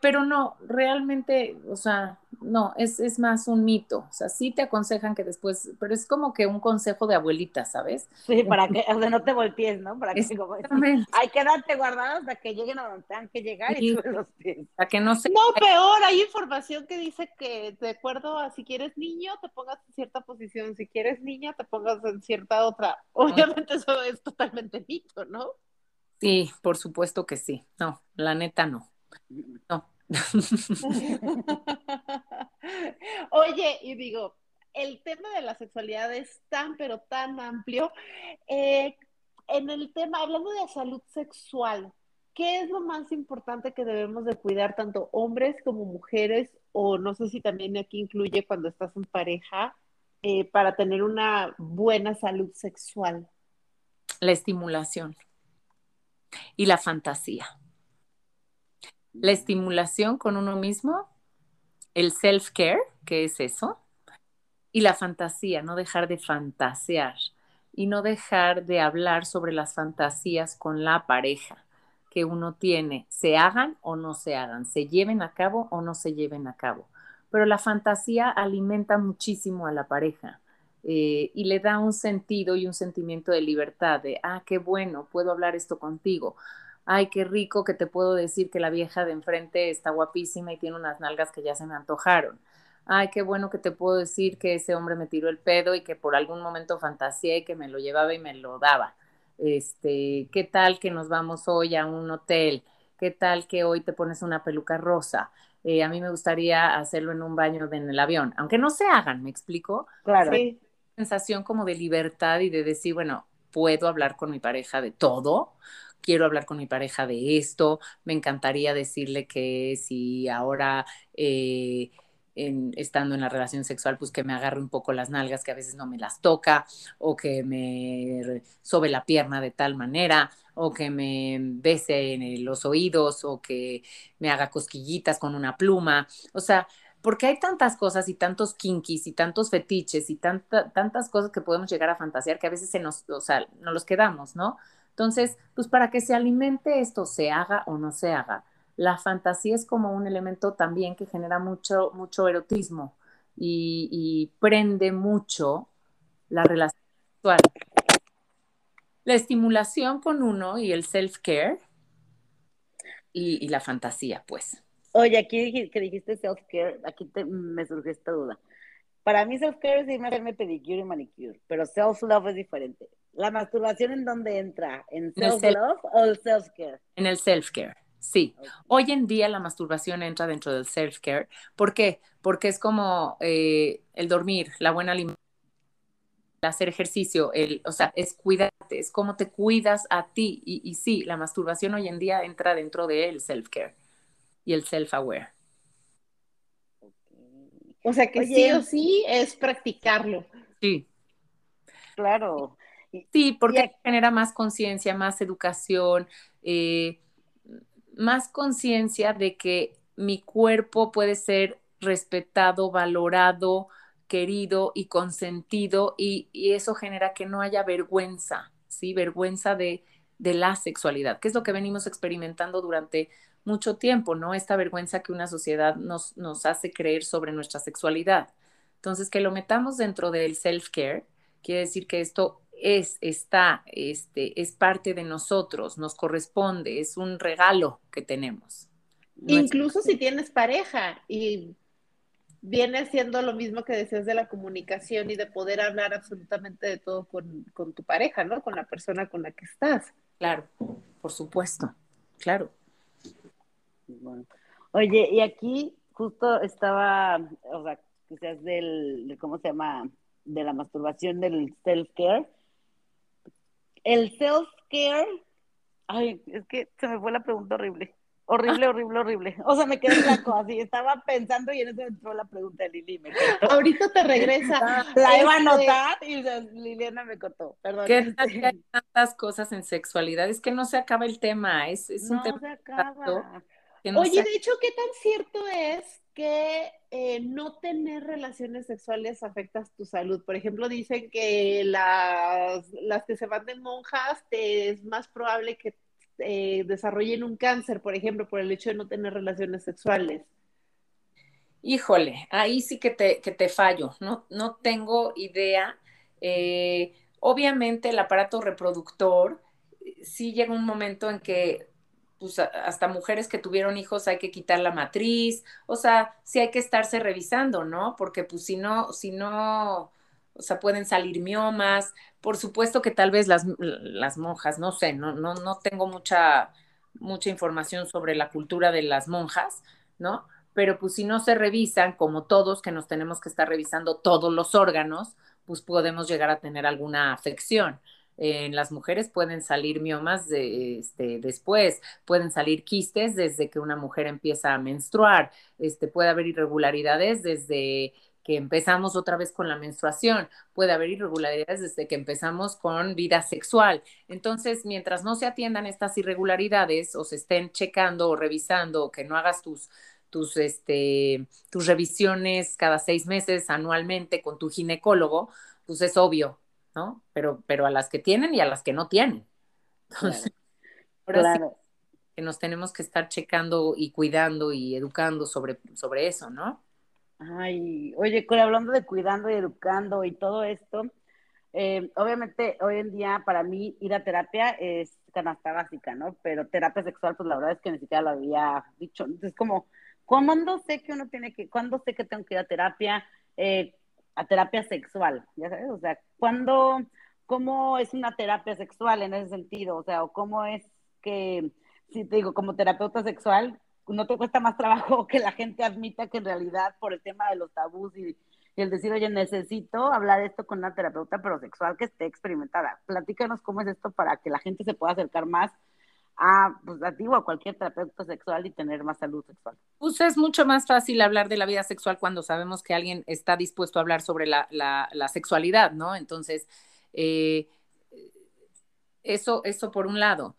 pero no, realmente, o sea, no, es, es, más un mito. O sea, sí te aconsejan que después, pero es como que un consejo de abuelita, ¿sabes? Sí, para que, o sea, no te voltees, ¿no? Para que como, hay que darte guardado hasta que lleguen a donde tengan que llegar y los pies. Para que no se... No, peor, hay información que dice que de acuerdo a si quieres niño, te pongas en cierta posición, si quieres niña, te pongas en cierta otra. Obviamente eso es totalmente mito, ¿no? Sí, por supuesto que sí. No, la neta no. No. Oye, y digo, el tema de la sexualidad es tan, pero tan amplio. Eh, en el tema, hablando de salud sexual, ¿qué es lo más importante que debemos de cuidar tanto hombres como mujeres? O no sé si también aquí incluye cuando estás en pareja, eh, para tener una buena salud sexual. La estimulación y la fantasía la estimulación con uno mismo, el self-care, que es eso, y la fantasía, no dejar de fantasear y no dejar de hablar sobre las fantasías con la pareja que uno tiene, se hagan o no se hagan, se lleven a cabo o no se lleven a cabo. Pero la fantasía alimenta muchísimo a la pareja eh, y le da un sentido y un sentimiento de libertad, de, ah, qué bueno, puedo hablar esto contigo ay, qué rico que te puedo decir que la vieja de enfrente está guapísima y tiene unas nalgas que ya se me antojaron. Ay, qué bueno que te puedo decir que ese hombre me tiró el pedo y que por algún momento fantaseé y que me lo llevaba y me lo daba. Este, ¿qué tal que nos vamos hoy a un hotel? ¿Qué tal que hoy te pones una peluca rosa? Eh, a mí me gustaría hacerlo en un baño en el avión, aunque no se hagan, ¿me explico? Claro. Sí. Sensación como de libertad y de decir, bueno, puedo hablar con mi pareja de todo, quiero hablar con mi pareja de esto, me encantaría decirle que si ahora eh, estando en la relación sexual, pues que me agarre un poco las nalgas que a veces no me las toca, o que me sobe la pierna de tal manera, o que me bese en los oídos, o que me haga cosquillitas con una pluma. O sea, porque hay tantas cosas y tantos kinkis y tantos fetiches y tantas cosas que podemos llegar a fantasear que a veces se nos, o sea, nos los quedamos, ¿no? Entonces, pues para que se alimente esto, se haga o no se haga, la fantasía es como un elemento también que genera mucho, mucho erotismo y, prende mucho la relación sexual. La estimulación con uno y el self-care y, la fantasía, pues. Oye, aquí que dijiste self-care, aquí me surgió esta duda. Para mí self-care es irme a pedicure y manicure, pero self-love es diferente. ¿La masturbación en dónde entra? ¿En self-love o el self-care? En el self-care. Sí, hoy en día la masturbación entra dentro del self-care. ¿Por qué? Porque es como eh, el dormir, la buena alimentación, hacer ejercicio, el, o sea, es cuidarte, es como te cuidas a ti. Y, y sí, la masturbación hoy en día entra dentro del self-care y el self-aware. O sea que sí o sí es practicarlo. Sí. Claro. Sí, porque genera más conciencia, más educación, eh, más conciencia de que mi cuerpo puede ser respetado, valorado, querido y consentido y, eso genera que no haya vergüenza, ¿sí? Vergüenza de, de, la sexualidad, que es lo que venimos experimentando durante mucho tiempo, ¿no? Esta vergüenza que una sociedad nos, nos hace creer sobre nuestra sexualidad. Entonces, que lo metamos dentro del self-care, quiere decir que esto es, está, este, es parte de nosotros, nos corresponde, es un regalo que tenemos. Incluso si tienes pareja y viene siendo lo mismo que decías de la comunicación y de poder hablar absolutamente de todo con, tu pareja, ¿no? Con la persona con la que estás. Claro, por supuesto, claro. Oye, y aquí justo estaba, o sea, quizás del, ¿cómo se llama? De la masturbación del self-care el self-care, ay, es que se me fue la pregunta horrible. Horrible, horrible, horrible. O sea, me quedé blanco así. Estaba pensando y en eso entró la pregunta de Lili. Me Ahorita te regresa. La iba a este, anotar y Liliana me cortó. Perdón. ¿Qué este. hay tantas cosas en sexualidad? Es que no se acaba el tema. Es, es un no tema. Se acaba. Oye, de hecho, ¿qué tan cierto es que eh, no tener relaciones sexuales afecta tu salud. Por ejemplo, dicen que las, las que se van de monjas es más probable que eh, desarrollen un cáncer, por ejemplo, por el hecho de no tener relaciones sexuales. Híjole, ahí sí que te, que te fallo, no, no tengo idea. Eh, obviamente el aparato reproductor sí llega un momento en que pues hasta mujeres que tuvieron hijos hay que quitar la matriz, o sea, sí hay que estarse revisando, ¿no? Porque pues si no, si no, o sea, pueden salir miomas, por supuesto que tal vez las, las monjas, no sé, no, no, no tengo mucha, mucha información sobre la cultura de las monjas, ¿no? Pero pues si no se revisan, como todos que nos tenemos que estar revisando todos los órganos, pues podemos llegar a tener alguna afección en las mujeres pueden salir miomas este, después, pueden salir quistes desde que una mujer empieza a menstruar, este, puede haber irregularidades desde que empezamos otra vez con la menstruación, puede haber irregularidades desde que empezamos con vida sexual. Entonces, mientras no se atiendan estas irregularidades o se estén checando o revisando que no hagas tus tus, este, tus revisiones cada seis meses anualmente con tu ginecólogo, pues es obvio ¿no? Pero, pero a las que tienen y a las que no tienen. Entonces, ahora sí que nos tenemos que estar checando y cuidando y educando sobre, sobre eso, ¿no? Ay, oye, hablando de cuidando y educando y todo esto, eh, obviamente hoy en día para mí ir a terapia es canasta básica, ¿no? Pero terapia sexual, pues la verdad es que ni siquiera lo había dicho. Entonces, como, ¿cuándo sé que uno tiene que, cuándo sé que tengo que ir a terapia? Eh, a terapia sexual, ya sabes, o sea, ¿cuándo, cómo es una terapia sexual en ese sentido? O sea, o cómo es que, si te digo, como terapeuta sexual, no te cuesta más trabajo que la gente admita que en realidad por el tema de los tabús y, el decir, oye, necesito hablar esto con una terapeuta pero sexual que esté experimentada. Platícanos cómo es esto para que la gente se pueda acercar más a, pues, a a cualquier terapeuta sexual y tener más salud sexual. Pues es mucho más fácil hablar de la vida sexual cuando sabemos que alguien está dispuesto a hablar sobre la, la, sexualidad, ¿no? Entonces, eh, eso, eso por un lado.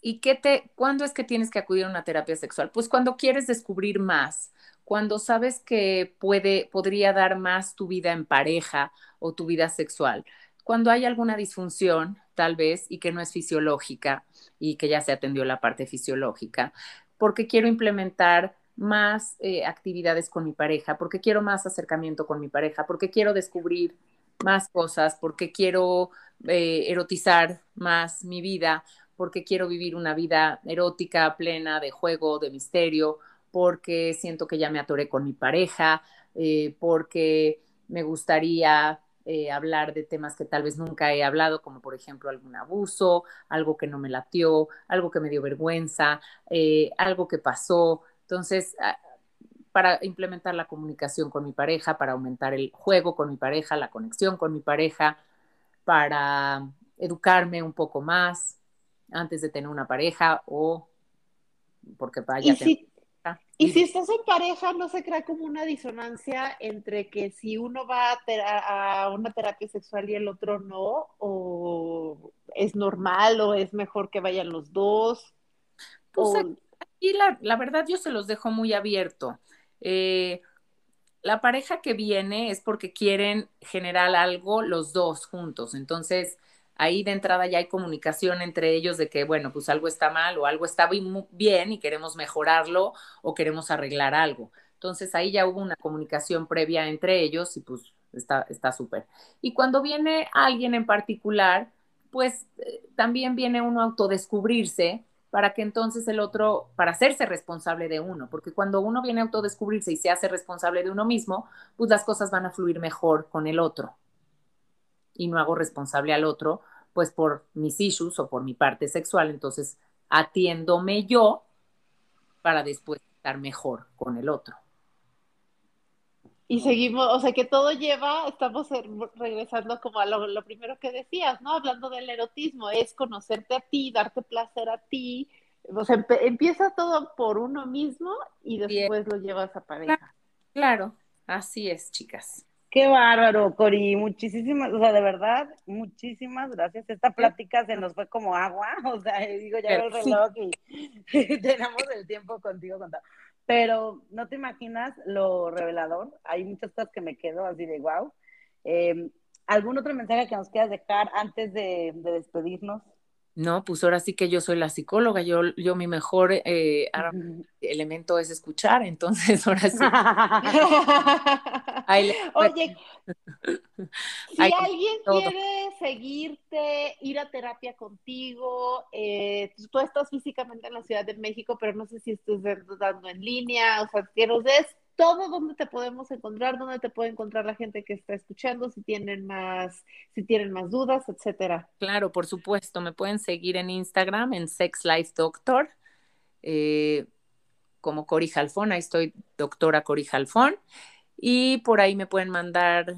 ¿Y qué te, cuándo es que tienes que acudir a una terapia sexual? Pues cuando quieres descubrir más, cuando sabes que puede, podría dar más tu vida en pareja o tu vida sexual, cuando hay alguna disfunción, tal vez, y que no es fisiológica y que ya se atendió la parte fisiológica, porque quiero implementar más eh, actividades con mi pareja, porque quiero más acercamiento con mi pareja, porque quiero descubrir más cosas, porque quiero eh, erotizar más mi vida, porque quiero vivir una vida erótica, plena de juego, de misterio, porque siento que ya me atoré con mi pareja, eh, porque me gustaría eh, hablar de temas que tal vez nunca he hablado, como por ejemplo algún abuso, algo que no me latió, algo que me dio vergüenza, algo que pasó. Entonces, ah, para implementar la comunicación con mi pareja, para aumentar el juego con mi pareja, la conexión con mi pareja, para educarme un poco más antes de tener una pareja o porque vaya. ¿Y si, y si estás en pareja, no se crea como una disonancia entre que si uno va a, una terapia sexual y el otro no, o es normal o es mejor que vayan los dos. Pues aquí la, la verdad yo se los dejo muy abierto. Eh, la pareja que viene es porque quieren generar algo los dos juntos. Entonces, ahí de entrada ya hay comunicación entre ellos de que, bueno, pues algo está mal o algo está bien y queremos mejorarlo o queremos arreglar algo. Entonces, ahí ya hubo una comunicación previa entre ellos y pues está súper. y cuando viene alguien en particular, pues eh, también viene uno a autodescubrirse para que entonces el otro, para hacerse responsable de uno, porque cuando uno viene a autodescubrirse y se hace responsable de uno mismo, pues las cosas van a fluir mejor con el otro. Y no hago responsable al otro, pues por mis issues o por mi parte sexual, entonces atiéndome yo para después estar mejor con el otro. Y seguimos, o sea que todo lleva, estamos regresando como a lo, primero que decías, ¿no? Hablando del erotismo, es conocerte a ti, darte placer a ti. O sea, empieza todo por uno mismo y después lo llevas a pareja. Claro, así es, chicas. Qué bárbaro, Cori. Muchísimas, o sea, de verdad, muchísimas gracias. Esta plática se nos fue como agua. O sea, digo, ya veo el reloj y, tenemos el tiempo contigo contado pero no te imaginas lo revelador. Hay muchas cosas que me quedo así de wow. Em, ¿Algún otro mensaje que nos quieras dejar antes de, despedirnos? No, pues ahora sí que yo soy la psicóloga, yo, yo mi mejor eh, elemento es escuchar, entonces ahora sí. Oye, si alguien quiere seguirte, ir a terapia contigo, eh, tú estás físicamente en la Ciudad de México, pero no sé si estás dando en línea, o sea, que nos des todo donde te podemos encontrar, donde te puede encontrar la gente que está escuchando, si tienen más, si tienen más dudas, etcétera. Claro, por supuesto, me pueden seguir en Instagram en Sex Life Doctor, eh, como Cori Jalfón, ahí estoy, doctora Cori Jalfón, y por ahí me pueden mandar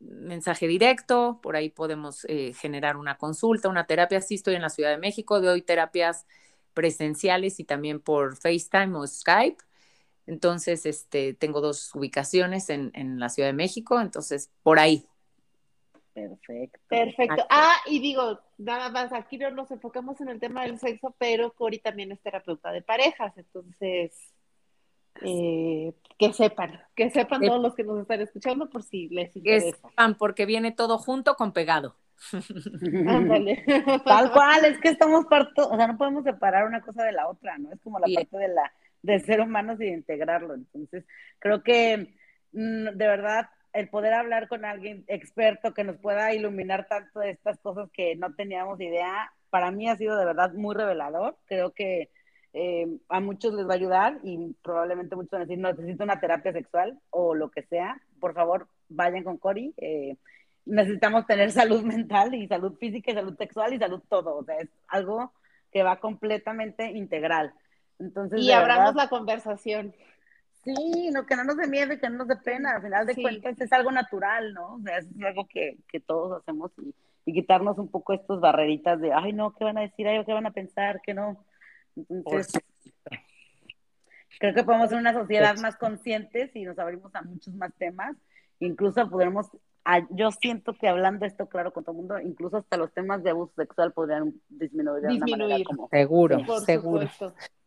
mensaje directo, por ahí podemos eh, generar una consulta, una terapia. Sí, estoy en la Ciudad de México, doy terapias presenciales y también por FaceTime o Skype. Entonces, este, tengo dos ubicaciones en, en la Ciudad de México, entonces por ahí. Perfecto. Perfecto. Ah, y digo, nada más, aquí no nos enfocamos en el tema del sexo, pero Cori también es terapeuta de parejas, entonces, eh, que sepan, que sepan todos los que nos están escuchando por si les interesa. Sepan, porque viene todo junto con pegado. Tal cual, es que estamos parto, o sea, no podemos separar una cosa de la otra, ¿no? Es como la parte de la del ser humano y de integrarlo. Entonces, creo que mm, de verdad el poder hablar con alguien experto que nos pueda iluminar tanto de estas cosas que no teníamos idea, para mí ha sido de verdad muy revelador. Creo que eh, a muchos les va a ayudar y probablemente muchos van a decir, necesito una terapia sexual o lo que sea. Por favor, vayan con Cori. Eh, necesitamos tener salud mental y salud física y salud sexual y salud todo. O sea, es algo que va completamente integral. Entonces, y abramos la conversación. Sí, no, que no nos dé miedo y que no nos dé pena. Al final de cuentas es algo natural, ¿no? O sea, es algo que, que todos hacemos y, y quitarnos un poco estas barreritas de, ay, no, ¿qué van a decir? Ay, ¿qué van a pensar? ¿Qué no? Entonces, creo que podemos ser una sociedad más conscientes y nos abrimos a muchos más temas. Incluso podremos, yo siento que hablando esto claro con todo el mundo, incluso hasta los temas de abuso sexual podrían disminuir. disminuir. como, seguro, seguro.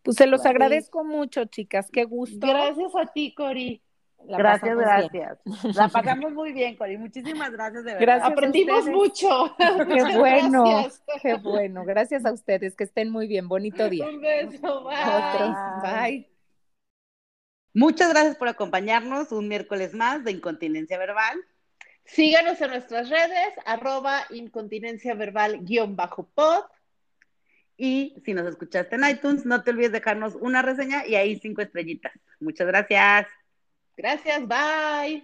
Pues se los agradezco mucho, chicas. Qué gusto. Gracias a ti, Cori gracias, gracias. La pasamos muy bien, Cori. Muchísimas gracias, de verdad. Gracias Aprendimos mucho. Qué bueno, qué bueno. Gracias a ustedes, que estén muy bien. Bonito día. Un beso, bye. Bye. Muchas gracias por acompañarnos un miércoles más de Incontinencia Verbal. Síganos en nuestras redes, arroba incontinencia verbal guion bajo pod. Y si nos escuchaste en iTunes, no te olvides dejarnos una reseña y ahí cinco estrellitas. Muchas gracias. Gracias, bye.